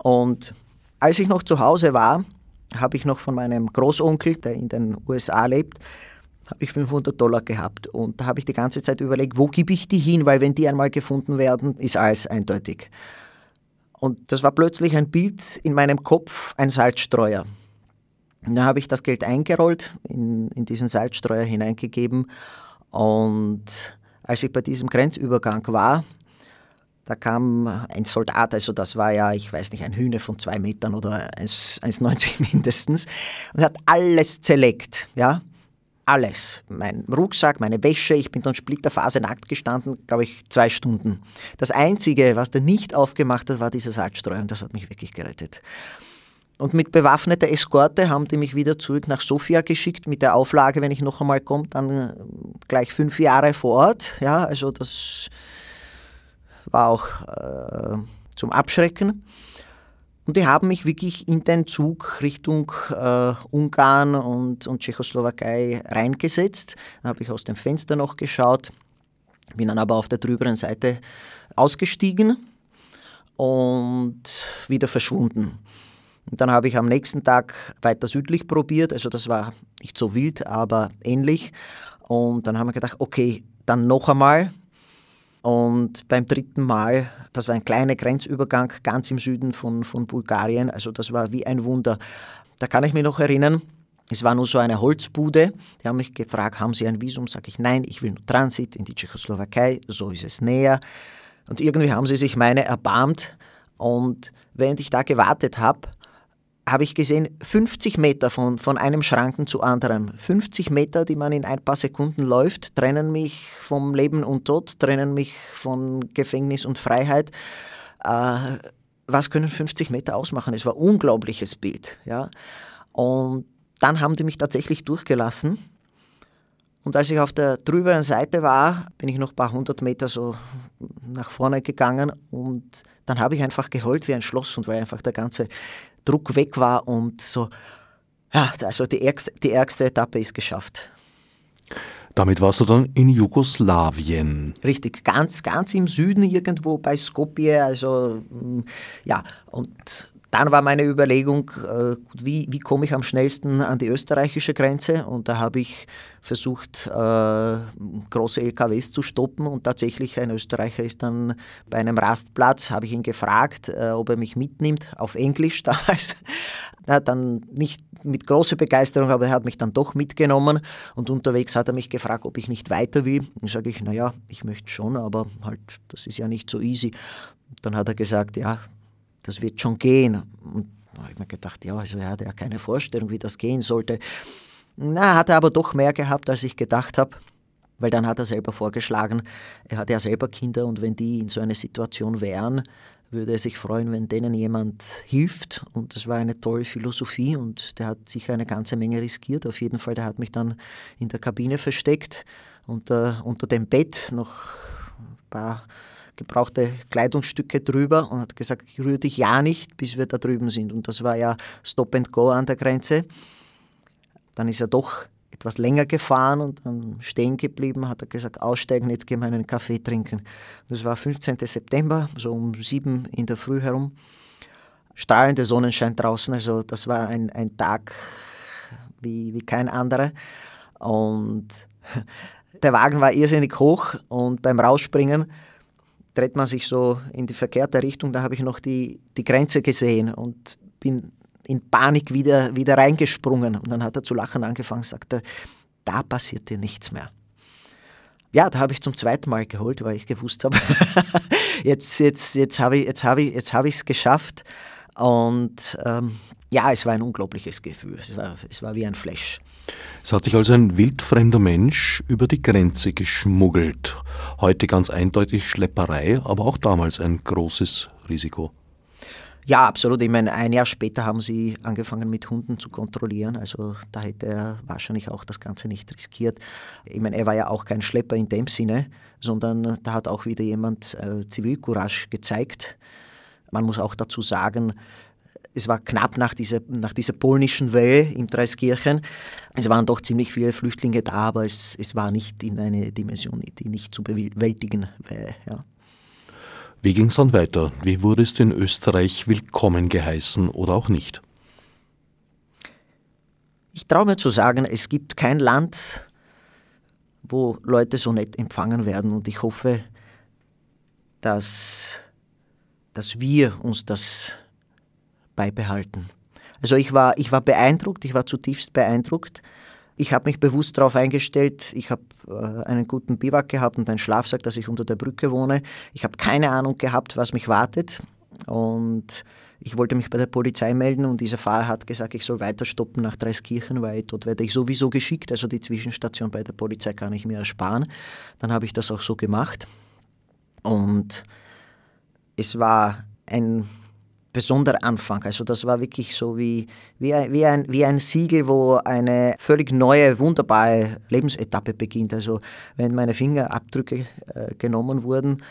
Und als ich noch zu Hause war, habe ich noch von meinem Großonkel, der in den USA lebt, habe ich 500 Dollar gehabt. Und da habe ich die ganze Zeit überlegt, wo gebe ich die hin, weil wenn die einmal gefunden werden, ist alles eindeutig. Und das war plötzlich ein Bild in meinem Kopf, ein Salzstreuer. Dann habe ich das Geld eingerollt, in, in diesen Salzstreuer hineingegeben und als ich bei diesem Grenzübergang war, da kam ein Soldat, also das war ja, ich weiß nicht, ein Hühner von zwei Metern oder 1,90 mindestens, und hat alles zerlegt, ja, alles. Mein Rucksack, meine Wäsche, ich bin dann splitterphase nackt gestanden, glaube ich, zwei Stunden. Das Einzige, was der nicht aufgemacht hat, war dieser Salzstreuer und das hat mich wirklich gerettet. Und mit bewaffneter Eskorte haben die mich wieder zurück nach Sofia geschickt, mit der Auflage, wenn ich noch einmal komme, dann äh, gleich fünf Jahre vor Ort. Ja, also das war auch äh, zum Abschrecken. Und die haben mich wirklich in den Zug Richtung äh, Ungarn und, und Tschechoslowakei reingesetzt. Da habe ich aus dem Fenster noch geschaut, bin dann aber auf der drüberen Seite ausgestiegen und wieder verschwunden. Und dann habe ich am nächsten Tag weiter südlich probiert, also das war nicht so wild, aber ähnlich. Und dann haben wir gedacht, okay, dann noch einmal. Und beim dritten Mal, das war ein kleiner Grenzübergang ganz im Süden von, von Bulgarien, also das war wie ein Wunder. Da kann ich mich noch erinnern, es war nur so eine Holzbude. Die haben mich gefragt, haben Sie ein Visum? Sage ich, nein, ich will nur Transit in die Tschechoslowakei, so ist es näher. Und irgendwie haben sie sich meine erbarmt. Und während ich da gewartet habe, habe ich gesehen, 50 Meter von, von einem Schranken zu anderem. 50 Meter, die man in ein paar Sekunden läuft, trennen mich vom Leben und Tod, trennen mich von Gefängnis und Freiheit. Äh, was können 50 Meter ausmachen? Es war ein unglaubliches Bild. Ja? Und dann haben die mich tatsächlich durchgelassen. Und als ich auf der drüberen Seite war, bin ich noch ein paar hundert Meter so nach vorne gegangen und dann habe ich einfach geheult wie ein Schloss und weil einfach der ganze Druck weg war und so, ja, also die ärgste, die ärgste Etappe ist geschafft. Damit warst du dann in Jugoslawien. Richtig, ganz, ganz im Süden irgendwo bei Skopje. Also mm, ja, und dann war meine Überlegung, äh, wie, wie komme ich am schnellsten an die österreichische Grenze? Und da habe ich versucht, äh, große LKWs zu stoppen. Und tatsächlich, ein Österreicher ist dann bei einem Rastplatz, habe ich ihn gefragt, äh, ob er mich mitnimmt, auf Englisch damals. Na, dann nicht mit großer Begeisterung, aber er hat mich dann doch mitgenommen. Und unterwegs hat er mich gefragt, ob ich nicht weiter will. Dann sage ich, naja, ich möchte schon, aber halt, das ist ja nicht so easy Dann hat er gesagt, ja, das wird schon gehen. Und da habe ich mir gedacht, ja, also er hatte ja keine Vorstellung, wie das gehen sollte. Na, hat er aber doch mehr gehabt, als ich gedacht habe. Weil dann hat er selber vorgeschlagen, er hat ja selber Kinder und wenn die in so einer Situation wären, würde er sich freuen, wenn denen jemand hilft. Und das war eine tolle Philosophie und der hat sicher eine ganze Menge riskiert. Auf jeden Fall, der hat mich dann in der Kabine versteckt, unter, unter dem Bett noch ein paar gebrauchte Kleidungsstücke drüber und hat gesagt, ich rühre dich ja nicht, bis wir da drüben sind. Und das war ja Stop and Go an der Grenze. Dann ist er doch etwas länger gefahren und dann stehen geblieben, hat er gesagt, aussteigen, jetzt gehen wir einen Kaffee trinken. Das war 15. September, so um sieben in der Früh herum. Strahlender Sonnenschein draußen, also das war ein, ein Tag wie, wie kein anderer. Und der Wagen war irrsinnig hoch und beim Rausspringen dreht man sich so in die verkehrte Richtung, da habe ich noch die, die Grenze gesehen und bin in Panik wieder, wieder reingesprungen. Und dann hat er zu lachen angefangen, sagte, da passiert dir nichts mehr. Ja, da habe ich zum zweiten Mal geholt, weil ich gewusst habe, jetzt, jetzt, jetzt habe ich es jetzt hab ich, jetzt hab geschafft. Und ähm, ja, es war ein unglaubliches Gefühl. Es war, es war wie ein Flash. Es hat dich also ein wildfremder Mensch über die Grenze geschmuggelt. Heute ganz eindeutig Schlepperei, aber auch damals ein großes Risiko. Ja, absolut. Ich meine, ein Jahr später haben sie angefangen mit Hunden zu kontrollieren. Also da hätte er wahrscheinlich auch das Ganze nicht riskiert. Ich meine, er war ja auch kein Schlepper in dem Sinne, sondern da hat auch wieder jemand äh, Zivilcourage gezeigt. Man muss auch dazu sagen, es war knapp nach dieser, nach dieser polnischen Welle in Dreiskirchen. Es waren doch ziemlich viele Flüchtlinge da, aber es, es war nicht in eine Dimension, die nicht zu bewältigen wäre. Ja. Wie ging es dann weiter? Wie wurdest du in Österreich willkommen geheißen oder auch nicht? Ich traue mir zu sagen, es gibt kein Land, wo Leute so nett empfangen werden und ich hoffe, dass, dass wir uns das beibehalten. Also ich war, ich war beeindruckt, ich war zutiefst beeindruckt ich habe mich bewusst darauf eingestellt, ich habe äh, einen guten Biwak gehabt und einen Schlafsack, dass ich unter der Brücke wohne. Ich habe keine Ahnung gehabt, was mich wartet. Und ich wollte mich bei der Polizei melden und dieser Fahrer hat gesagt, ich soll weiter stoppen nach Dreiskirchen, weil dort werde ich sowieso geschickt. Also die Zwischenstation bei der Polizei kann ich mir ersparen. Dann habe ich das auch so gemacht. Und es war ein besonderer Anfang. Also das war wirklich so wie, wie, wie, ein, wie ein Siegel, wo eine völlig neue, wunderbare Lebensetappe beginnt. Also wenn meine Fingerabdrücke äh, genommen wurden,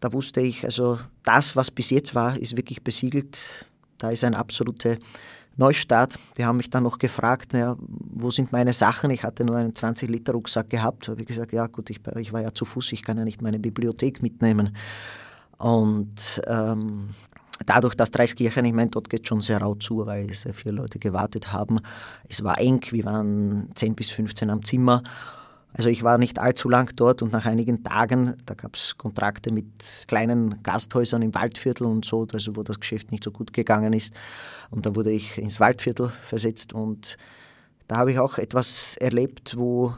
da wusste ich, also das, was bis jetzt war, ist wirklich besiegelt. Da ist ein absoluter Neustart. Die haben mich dann noch gefragt, naja, wo sind meine Sachen? Ich hatte nur einen 20-Liter-Rucksack gehabt. Da habe ich gesagt, ja gut, ich, ich, war ja zu Fuß, ich kann ja nicht meine Bibliothek mitnehmen. Und ähm, Dadurch, dass Dreiskirchen, ich meine, dort geht schon sehr rau zu, weil sehr viele Leute gewartet haben. Es war eng, wir waren 10 bis 15 am Zimmer. Also ich war nicht allzu lang dort und nach einigen Tagen, da gab es Kontrakte mit kleinen Gasthäusern im Waldviertel und so, also wo das Geschäft nicht so gut gegangen ist. Und da wurde ich ins Waldviertel versetzt und da habe ich auch etwas erlebt, wo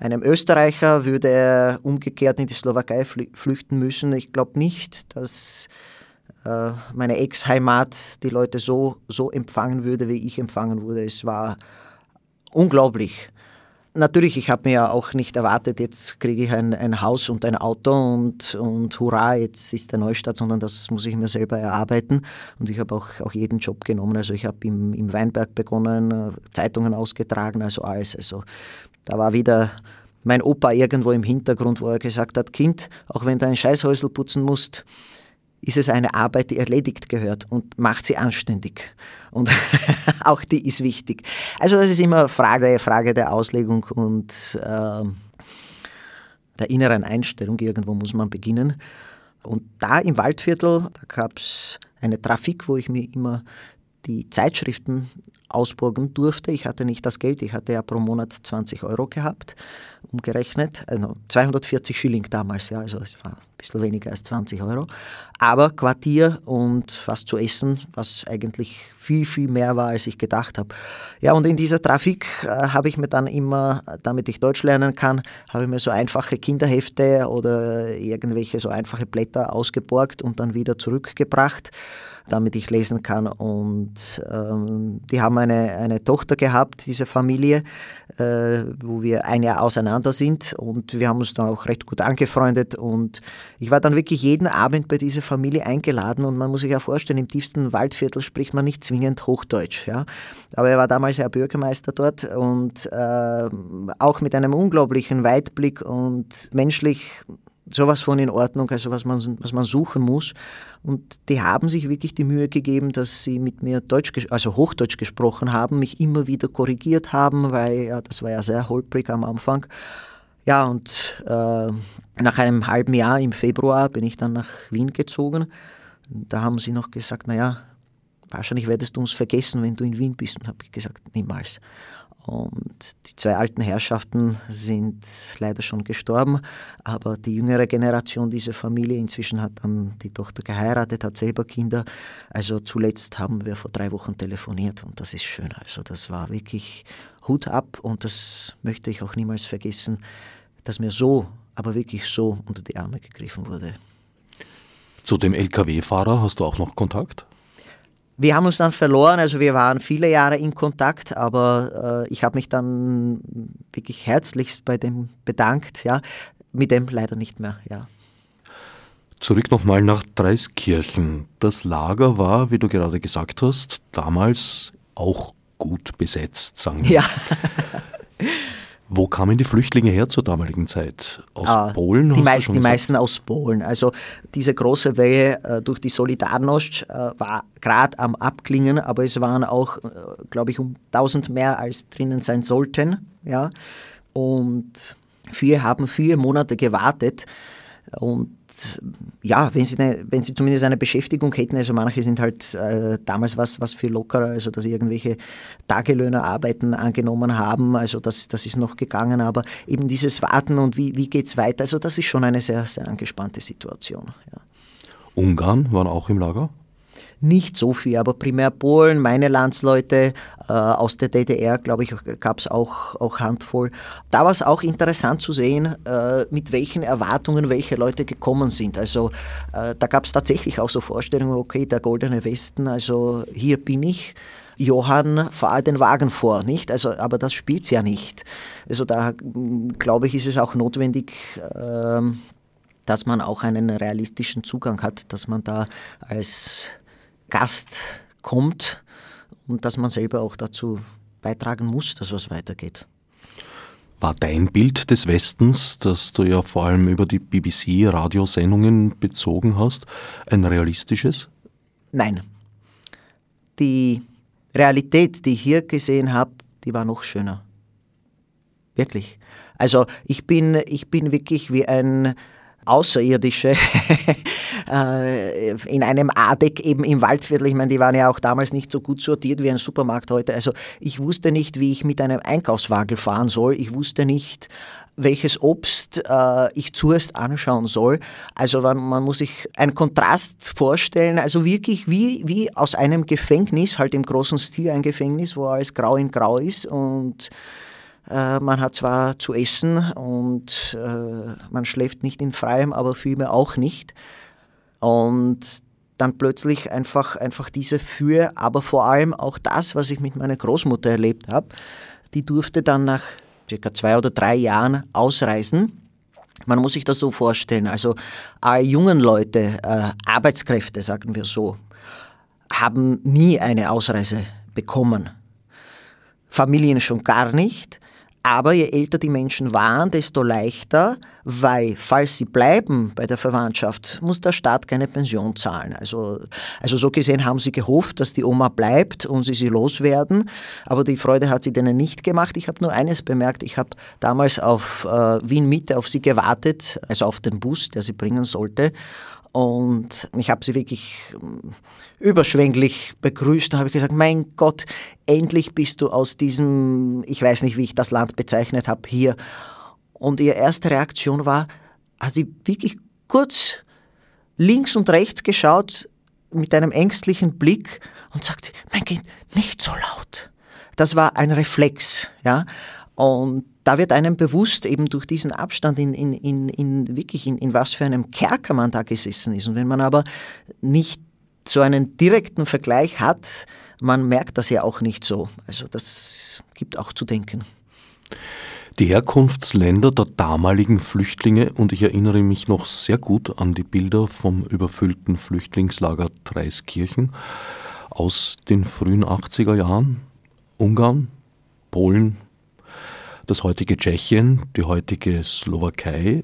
einem Österreicher würde er umgekehrt in die Slowakei flüchten müssen. Ich glaube nicht, dass meine Ex-Heimat die Leute so, so empfangen würde, wie ich empfangen wurde. Es war unglaublich. Natürlich, ich habe mir ja auch nicht erwartet, jetzt kriege ich ein, ein Haus und ein Auto und, und hurra, jetzt ist der Neustadt, sondern das muss ich mir selber erarbeiten. Und ich habe auch, auch jeden Job genommen. Also ich habe im, im Weinberg begonnen, äh, Zeitungen ausgetragen, also alles. Also da war wieder mein Opa irgendwo im Hintergrund, wo er gesagt hat, Kind, auch wenn du ein Scheißhäusl putzen musst, ist es eine Arbeit, die erledigt gehört und macht sie anständig. Und auch die ist wichtig. Also das ist immer Frage, Frage der Auslegung und äh, der inneren Einstellung. Irgendwo muss man beginnen. Und da im Waldviertel, da gab es eine Trafik, wo ich mir immer die Zeitschriften ausborgen durfte. Ich hatte nicht das Geld, ich hatte ja pro Monat 20 Euro gehabt, umgerechnet. Also 240 Schilling damals, ja, also es war ein bisschen weniger als 20 Euro. Aber Quartier und was zu essen, was eigentlich viel, viel mehr war, als ich gedacht habe. Ja, und in dieser Trafik äh, habe ich mir dann immer, damit ich Deutsch lernen kann, habe ich mir so einfache Kinderhefte oder irgendwelche so einfache Blätter ausgeborgt und dann wieder zurückgebracht damit ich lesen kann. Und ähm, die haben eine, eine Tochter gehabt, diese Familie, äh, wo wir ein Jahr auseinander sind und wir haben uns dann auch recht gut angefreundet und ich war dann wirklich jeden Abend bei dieser Familie eingeladen und man muss sich ja vorstellen, im tiefsten Waldviertel spricht man nicht zwingend Hochdeutsch. Ja? Aber er war damals ja Bürgermeister dort und äh, auch mit einem unglaublichen Weitblick und menschlich sowas von in Ordnung, also was man, was man suchen muss. Und die haben sich wirklich die Mühe gegeben, dass sie mit mir Deutsch, also Hochdeutsch gesprochen haben, mich immer wieder korrigiert haben, weil ja, das war ja sehr holprig am Anfang. Ja, und äh, nach einem halben Jahr im Februar bin ich dann nach Wien gezogen. Da haben sie noch gesagt, naja, wahrscheinlich werdest du uns vergessen, wenn du in Wien bist. Und habe ich gesagt, niemals. Und die zwei alten Herrschaften sind leider schon gestorben, aber die jüngere Generation dieser Familie, inzwischen hat dann die Tochter geheiratet, hat selber Kinder. Also zuletzt haben wir vor drei Wochen telefoniert und das ist schön. Also das war wirklich Hut ab und das möchte ich auch niemals vergessen, dass mir so, aber wirklich so unter die Arme gegriffen wurde. Zu dem Lkw-Fahrer hast du auch noch Kontakt? Wir haben uns dann verloren, also wir waren viele Jahre in Kontakt, aber äh, ich habe mich dann wirklich herzlichst bei dem bedankt, ja, mit dem leider nicht mehr, ja. Zurück nochmal nach Dreiskirchen. Das Lager war, wie du gerade gesagt hast, damals auch gut besetzt, sagen wir. Ja. Wo kamen die Flüchtlinge her zur damaligen Zeit? Aus ah, Polen? Die, meisten, die meisten aus Polen. Also diese große Welle äh, durch die Solidarność äh, war gerade am Abklingen, aber es waren auch, äh, glaube ich, um 1000 mehr als drinnen sein sollten. Ja? Und viele haben vier Monate gewartet. Und ja, wenn sie, eine, wenn sie zumindest eine Beschäftigung hätten, also manche sind halt äh, damals was, was viel lockerer, also dass sie irgendwelche Tagelöhnerarbeiten angenommen haben, also das, das ist noch gegangen, aber eben dieses Warten und wie, wie geht es weiter, also das ist schon eine sehr, sehr angespannte Situation. Ja. Ungarn waren auch im Lager? Nicht so viel, aber primär Polen, meine Landsleute äh, aus der DDR, glaube ich, gab es auch, auch Handvoll. Da war es auch interessant zu sehen, äh, mit welchen Erwartungen welche Leute gekommen sind. Also äh, da gab es tatsächlich auch so Vorstellungen, okay, der goldene Westen, also hier bin ich. Johann, fahr den Wagen vor, nicht? Also, aber das spielt es ja nicht. Also da glaube ich, ist es auch notwendig, ähm, dass man auch einen realistischen Zugang hat, dass man da als Gast kommt und dass man selber auch dazu beitragen muss, dass was weitergeht. War dein Bild des Westens, das du ja vor allem über die BBC-Radiosendungen bezogen hast, ein realistisches? Nein. Die Realität, die ich hier gesehen habe, die war noch schöner. Wirklich. Also ich bin, ich bin wirklich wie ein Außerirdische äh, in einem Adeck eben im Waldviertel. Ich meine, die waren ja auch damals nicht so gut sortiert wie ein Supermarkt heute. Also ich wusste nicht, wie ich mit einem Einkaufswagen fahren soll. Ich wusste nicht, welches Obst äh, ich zuerst anschauen soll. Also man, man, muss sich einen Kontrast vorstellen, also wirklich wie, wie aus einem Gefängnis, halt im großen Stil ein Gefängnis, wo alles grau in grau ist und man hat zwar zu essen und äh, man schläft nicht in Freiem, aber vielmehr auch nicht. Und dann plötzlich einfach, einfach diese Für, aber vor allem auch das, was ich mit meiner Großmutter erlebt habe, die durfte dann nach circa zwei oder drei Jahren ausreisen. Man muss sich das so vorstellen, also alle jungen Leute, äh, Arbeitskräfte, sagen wir so, haben nie eine Ausreise bekommen. Familien schon gar nicht. Aber je älter die Menschen waren, desto leichter, weil falls sie bleiben bei der Verwandtschaft, muss der Staat keine Pension zahlen. Also, also so gesehen haben sie gehofft, dass die Oma bleibt und sie sie loswerden. Aber die Freude hat sie denen nicht gemacht. Ich habe nur eines bemerkt. Ich habe damals auf äh, Wien Mitte auf sie gewartet, also auf den Bus, der sie bringen sollte. Und ich habe sie wirklich ähm, überschwänglich begrüßt und habe gesagt, mein Gott, endlich bist du aus diesem, ich weiß nicht, wie ich das Land bezeichnet habe, hier. Und ihre erste Reaktion war, hat sie wirklich kurz links und rechts geschaut mit einem ängstlichen Blick und sagt, mein Kind, nicht so laut. Das war ein Reflex, ja. Und da wird einem bewusst, eben durch diesen Abstand, in, in, in, in wirklich in, in was für einem Kerker man da gesessen ist. Und wenn man aber nicht so einen direkten Vergleich hat, man merkt das ja auch nicht so. Also das gibt auch zu denken. Die Herkunftsländer der damaligen Flüchtlinge, und ich erinnere mich noch sehr gut an die Bilder vom überfüllten Flüchtlingslager Dreiskirchen aus den frühen 80er Jahren, Ungarn, Polen, das heutige Tschechien, die heutige Slowakei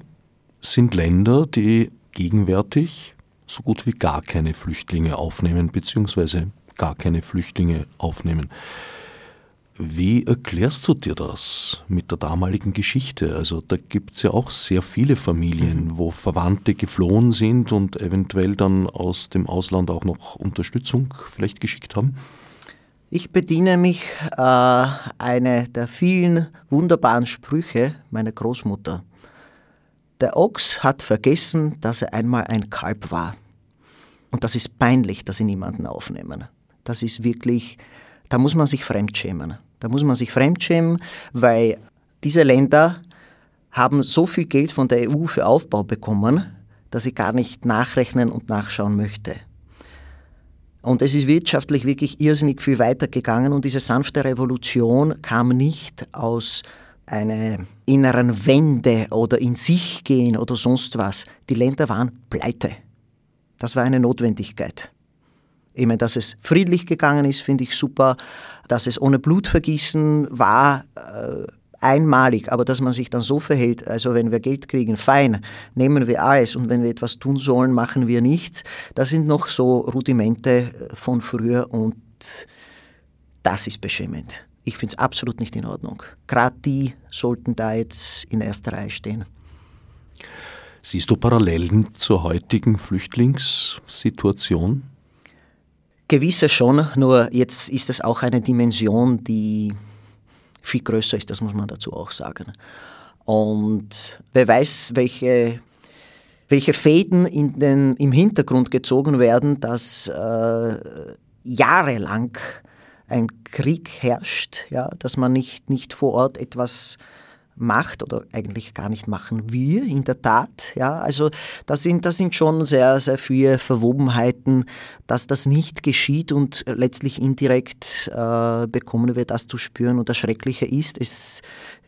sind Länder, die gegenwärtig so gut wie gar keine Flüchtlinge aufnehmen, beziehungsweise gar keine Flüchtlinge aufnehmen. Wie erklärst du dir das mit der damaligen Geschichte? Also da gibt es ja auch sehr viele Familien, mhm. wo Verwandte geflohen sind und eventuell dann aus dem Ausland auch noch Unterstützung vielleicht geschickt haben. Ich bediene mich äh, einer der vielen wunderbaren Sprüche meiner Großmutter. Der Ochs hat vergessen, dass er einmal ein Kalb war. Und das ist peinlich, dass sie niemanden aufnehmen. Das ist wirklich, da muss man sich fremdschämen. Da muss man sich fremdschämen, weil diese Länder haben so viel Geld von der EU für Aufbau bekommen, dass ich gar nicht nachrechnen und nachschauen möchte. Und es ist wirtschaftlich wirklich irrsinnig viel weitergegangen und diese sanfte Revolution kam nicht aus einer inneren Wende oder in sich gehen oder sonst was. Die Länder waren pleite. Das war eine Notwendigkeit. Ich meine, dass es friedlich gegangen ist, finde ich super. Dass es ohne Blutvergießen war, äh, einmalig, aber dass man sich dann so verhält, also wenn wir Geld kriegen, fein, nehmen wir alles und wenn wir etwas tun sollen, machen wir nichts. Das sind noch so Rudimente äh, von früher und das ist beschämend. Ich finde es absolut nicht in Ordnung. Gerade die sollten da jetzt in erster Reihe stehen. Siehst du Parallelen zur heutigen Flüchtlingssituation? Gewisse schon, nur jetzt ist es auch eine Dimension, die viel größer ist, das muss man dazu auch sagen. Und wer weiß, welche, welche Fäden in den, im Hintergrund gezogen werden, dass äh, jahrelang ein Krieg herrscht, ja, dass man nicht, nicht vor Ort etwas macht oder eigentlich gar nicht machen wir, in der Tat. Ja, also das sind, das sind schon sehr, sehr viele Verwobenheiten, dass das nicht geschieht und letztlich indirekt äh, bekommen wir das zu spüren. Und das Schreckliche ist, es,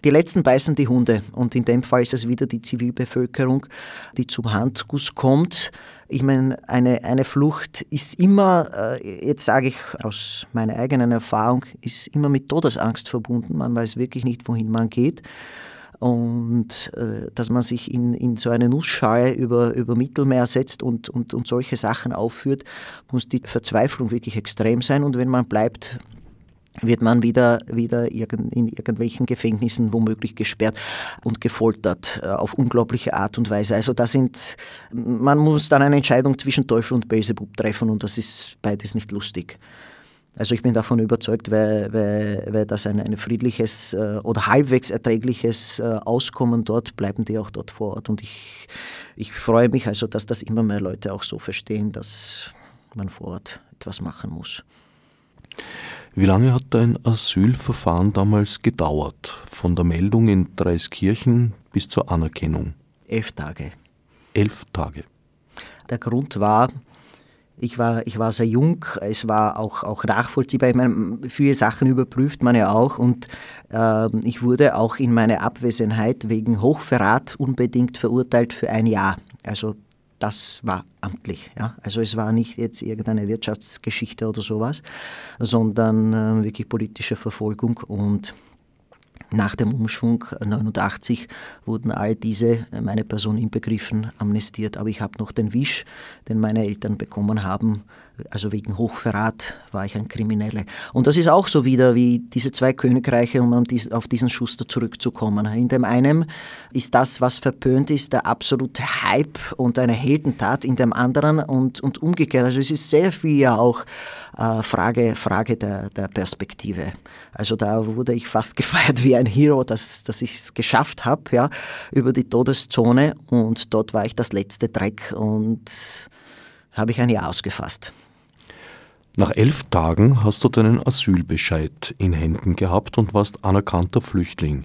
die Letzten beißen die Hunde und in dem Fall ist es wieder die Zivilbevölkerung, die zum Handguss kommt. Ich meine, eine, eine Flucht ist immer, äh, jetzt sage ich aus meiner eigenen Erfahrung, ist immer mit Todesangst verbunden. Man weiß wirklich nicht, wohin man geht. Und äh, dass man sich in, in so eine Nussschale über, über Mittelmeer setzt und, und, und solche Sachen aufführt, muss die Verzweiflung wirklich extrem sein. Und wenn man bleibt, wird man wieder, wieder in irgendwelchen Gefängnissen womöglich gesperrt und gefoltert äh, auf unglaubliche Art und Weise. Also da sind, man muss dann eine Entscheidung zwischen Teufel und Belzebub treffen und das ist beides nicht lustig. Also ich bin davon überzeugt, weil, weil, weil das ein, ein friedliches äh, oder halbwegs erträgliches äh, Auskommen dort, bleiben die auch dort vor Ort. Und ich, ich freue mich also, dass das immer mehr Leute auch so verstehen, dass man vor Ort etwas machen muss. Wie lange hat dein Asylverfahren damals gedauert? Von der Meldung in Dreiskirchen bis zur Anerkennung? Elf Tage. Elf Tage. Der Grund war, ich war, ich war sehr jung, es war auch, auch nachvollziehbar. Ich meine, viele Sachen überprüft man ja auch und äh, ich wurde auch in meiner Abwesenheit wegen Hochverrat unbedingt verurteilt für ein Jahr. Also das war amtlich. Ja? Also es war nicht jetzt irgendeine Wirtschaftsgeschichte oder sowas, sondern äh, wirklich politische Verfolgung und nach dem Umschwung 89 wurden all diese, äh, meine Person inbegriffen, amnestiert. Aber ich habe noch den Wisch, den meine Eltern bekommen haben, also wegen Hochverrat war ich ein Krimineller. Und das ist auch so wieder wie diese zwei Königreiche, um auf diesen Schuster zurückzukommen. In dem einen ist das, was verpönt ist, der absolute Hype und eine Heldentat, in dem anderen und, und umgekehrt. Also es ist sehr viel ja auch äh, Frage, Frage der, der Perspektive. Also da wurde ich fast gefeiert wie ein Hero, dass, dass ich es geschafft habe, ja, über die Todeszone und dort war ich das letzte Dreck und habe ich ein Jahr ausgefasst. Nach elf Tagen hast du deinen Asylbescheid in Händen gehabt und warst anerkannter Flüchtling.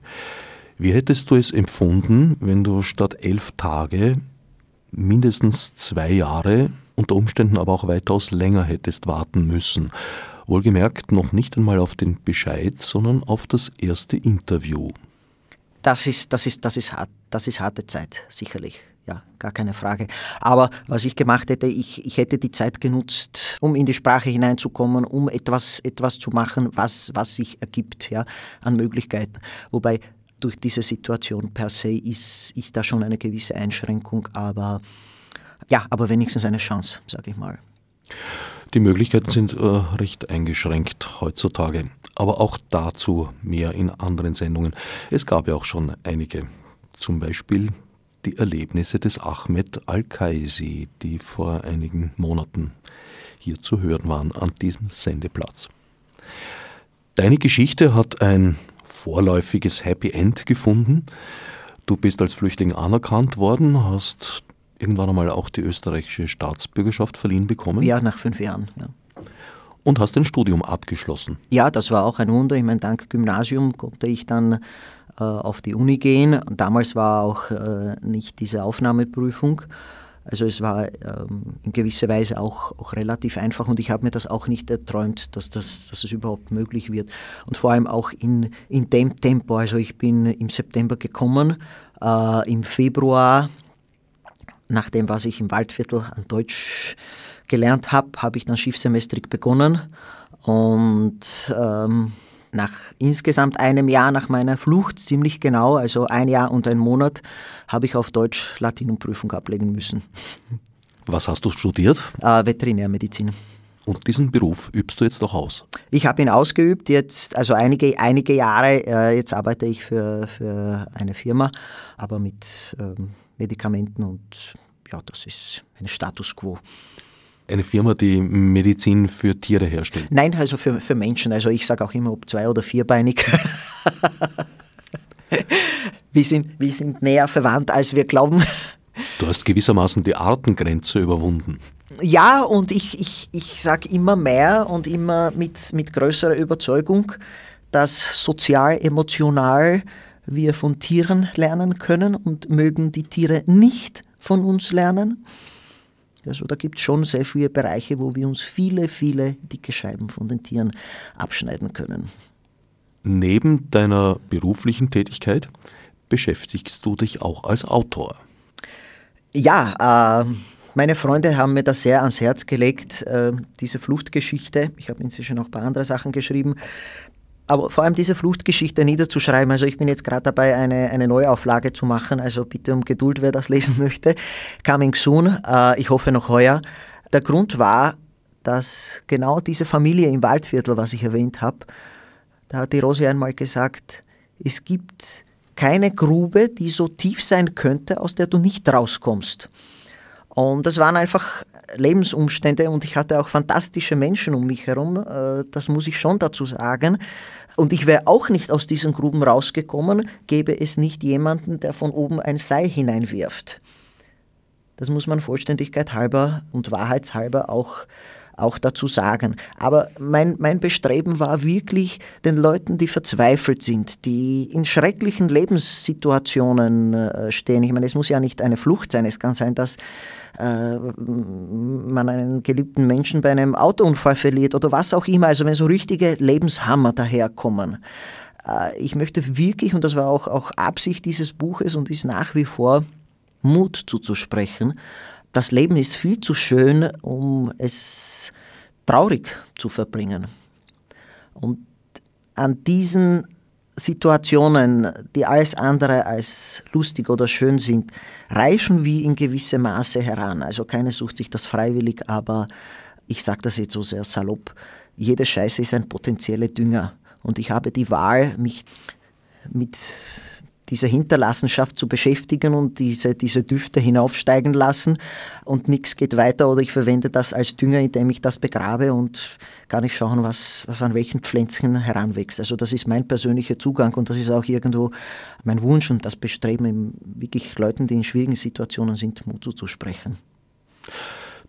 Wie hättest du es empfunden, wenn du statt elf Tage mindestens zwei Jahre, unter Umständen aber auch weitaus länger hättest warten müssen? Wohlgemerkt noch nicht einmal auf den Bescheid, sondern auf das erste Interview. Das ist, das ist, das ist hart. Das ist harte Zeit, sicherlich ja, gar keine Frage. Aber was ich gemacht hätte, ich, ich hätte die Zeit genutzt, um in die Sprache hineinzukommen, um etwas, etwas zu machen, was, was sich ergibt ja, an Möglichkeiten. Wobei durch diese Situation per se ist, ist da schon eine gewisse Einschränkung, aber ja, aber wenigstens eine Chance, sage ich mal. Die Möglichkeiten sind äh, recht eingeschränkt heutzutage, aber auch dazu mehr in anderen Sendungen. Es gab ja auch schon einige, zum Beispiel die Erlebnisse des Ahmed Al-Kaisi, die vor einigen Monaten hier zu hören waren an diesem Sendeplatz. Deine Geschichte hat ein vorläufiges Happy End gefunden. Du bist als Flüchtling anerkannt worden, hast irgendwann einmal auch die österreichische Staatsbürgerschaft verliehen bekommen. Ja, nach fünf Jahren. Ja. Und hast ein Studium abgeschlossen. Ja, das war auch ein Wunder. Ich meine, dank Gymnasium konnte ich dann auf die Uni gehen. Damals war auch äh, nicht diese Aufnahmeprüfung. Also es war ähm, in gewisser Weise auch, auch relativ einfach und ich habe mir das auch nicht erträumt, dass, das, dass es überhaupt möglich wird. Und vor allem auch in, in dem Tempo. Also ich bin im September gekommen, äh, im Februar, nach dem, was ich im Waldviertel an Deutsch gelernt habe, habe ich dann Schiffsemestrik begonnen und ähm, nach insgesamt einem Jahr nach meiner Flucht, ziemlich genau, also ein Jahr und ein Monat, habe ich auf Deutsch Latinumprüfung ablegen müssen. Was hast du studiert? Äh, Veterinärmedizin. Und diesen Beruf übst du jetzt noch aus? Ich habe ihn ausgeübt, jetzt, also einige, einige Jahre. Äh, jetzt arbeite ich für, für eine Firma, aber mit ähm, Medikamenten und ja, das ist ein Status quo. Eine Firma, die Medizin für Tiere herstellt? Nein, also für, für Menschen. Also ich sage auch immer, ob zwei- oder vierbeinig. wir, sind, wir sind näher verwandt, als wir glauben. Du hast gewissermaßen die Artengrenze überwunden. Ja, und ich, ich, ich sage immer mehr und immer mit, mit größerer Überzeugung, dass sozial, emotional wir von Tieren lernen können und mögen die Tiere nicht von uns lernen. Also da gibt es schon sehr viele Bereiche, wo wir uns viele, viele dicke Scheiben von den Tieren abschneiden können. Neben deiner beruflichen Tätigkeit beschäftigst du dich auch als Autor. Ja, äh, meine Freunde haben mir das sehr ans Herz gelegt, äh, diese Fluchtgeschichte. Ich habe inzwischen noch ein paar andere Sachen geschrieben. Aber vor allem diese Fluchtgeschichte niederzuschreiben, also ich bin jetzt gerade dabei, eine, eine Neuauflage zu machen, also bitte um Geduld, wer das lesen möchte. Coming soon, äh, ich hoffe noch heuer. Der Grund war, dass genau diese Familie im Waldviertel, was ich erwähnt habe, da hat die Rosi einmal gesagt, es gibt keine Grube, die so tief sein könnte, aus der du nicht rauskommst. Und das waren einfach Lebensumstände und ich hatte auch fantastische Menschen um mich herum, äh, das muss ich schon dazu sagen. Und ich wäre auch nicht aus diesen Gruben rausgekommen, gäbe es nicht jemanden, der von oben ein Seil hineinwirft. Das muss man Vollständigkeit halber und wahrheitshalber auch auch dazu sagen. Aber mein, mein Bestreben war wirklich, den Leuten, die verzweifelt sind, die in schrecklichen Lebenssituationen äh, stehen. Ich meine, es muss ja nicht eine Flucht sein. Es kann sein, dass äh, man einen geliebten Menschen bei einem Autounfall verliert oder was auch immer. Also wenn so richtige Lebenshammer daherkommen. Äh, ich möchte wirklich, und das war auch, auch Absicht dieses Buches und ist nach wie vor, Mut zuzusprechen das Leben ist viel zu schön, um es traurig zu verbringen. Und an diesen Situationen, die alles andere als lustig oder schön sind, reichen wir in gewissem Maße heran. Also keiner sucht sich das freiwillig, aber ich sage das jetzt so sehr salopp, jede Scheiße ist ein potenzieller Dünger. Und ich habe die Wahl, mich mit dieser Hinterlassenschaft zu beschäftigen und diese, diese Düfte hinaufsteigen lassen und nichts geht weiter oder ich verwende das als Dünger, indem ich das begrabe und gar nicht schauen, was, was an welchen Pflänzchen heranwächst. Also das ist mein persönlicher Zugang und das ist auch irgendwo mein Wunsch und das Bestreben, wirklich Leuten, die in schwierigen Situationen sind, Mut zuzusprechen.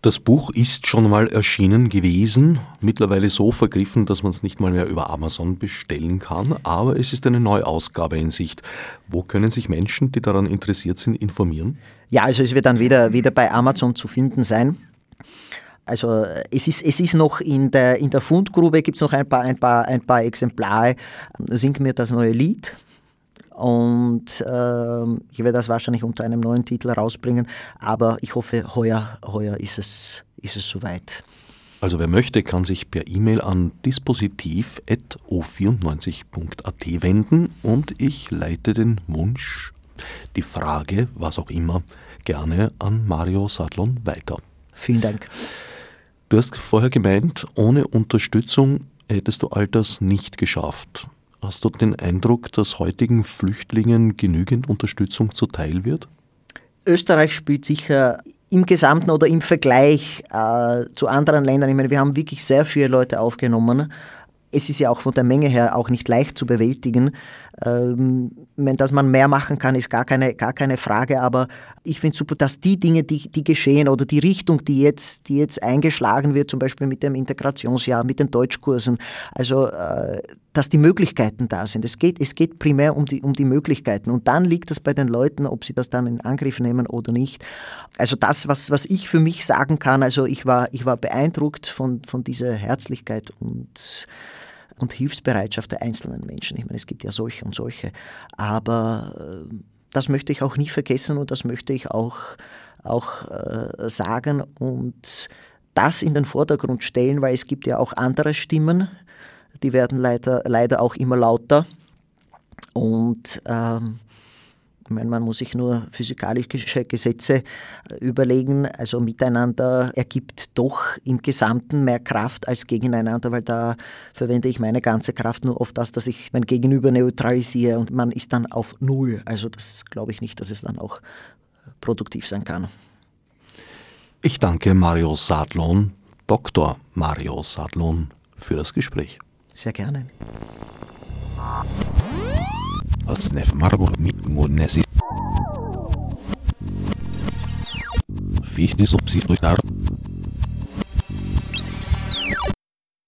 Das Buch ist schon mal erschienen gewesen, mittlerweile so vergriffen, dass man es nicht mal mehr über Amazon bestellen kann, aber es ist eine Neuausgabe in Sicht. Wo können sich Menschen, die daran interessiert sind, informieren? Ja, also es wird dann wieder, wieder bei Amazon zu finden sein. Also es ist, es ist noch in der, in der Fundgrube, gibt es noch ein paar, ein, paar, ein paar Exemplare. Sing mir das neue Lied und äh, ich werde das wahrscheinlich unter einem neuen Titel rausbringen, aber ich hoffe, heuer, heuer ist, es, ist es soweit. Also wer möchte, kann sich per E-Mail an dispositiv.o94.at wenden und ich leite den Wunsch, die Frage, was auch immer, gerne an Mario Sadlon weiter. Vielen Dank. Du hast vorher gemeint, ohne Unterstützung hättest du all das nicht geschafft. Hast du den Eindruck, dass heutigen Flüchtlingen genügend Unterstützung zuteil wird? Österreich spielt sicher im Gesamten oder im Vergleich äh, zu anderen Ländern, ich meine, wir haben wirklich sehr viele Leute aufgenommen. Es ist ja auch von der Menge her auch nicht leicht zu bewältigen. Ähm, dass man mehr machen kann, ist gar keine, gar keine Frage, aber ich finde super, dass die Dinge, die, die geschehen oder die Richtung, die jetzt, die jetzt eingeschlagen wird, zum Beispiel mit dem Integrationsjahr, mit den Deutschkursen, also äh, dass die Möglichkeiten da sind. Es geht, es geht primär um die, um die Möglichkeiten. Und dann liegt es bei den Leuten, ob sie das dann in Angriff nehmen oder nicht. Also das, was, was ich für mich sagen kann, also ich war, ich war beeindruckt von, von dieser Herzlichkeit und, und Hilfsbereitschaft der einzelnen Menschen. Ich meine, es gibt ja solche und solche. Aber äh, das möchte ich auch nie vergessen und das möchte ich auch, auch äh, sagen und das in den Vordergrund stellen, weil es gibt ja auch andere Stimmen, die werden leider, leider auch immer lauter. Und ähm, ich meine, man muss sich nur physikalische Gesetze äh, überlegen. Also miteinander ergibt doch im Gesamten mehr Kraft als gegeneinander, weil da verwende ich meine ganze Kraft nur auf das, dass ich mein Gegenüber neutralisiere und man ist dann auf Null. Also das glaube ich nicht, dass es dann auch produktiv sein kann. Ich danke Mario Sadlon, Dr. Mario Sadlon, für das Gespräch. Sehr gerne. Fichte subsidiar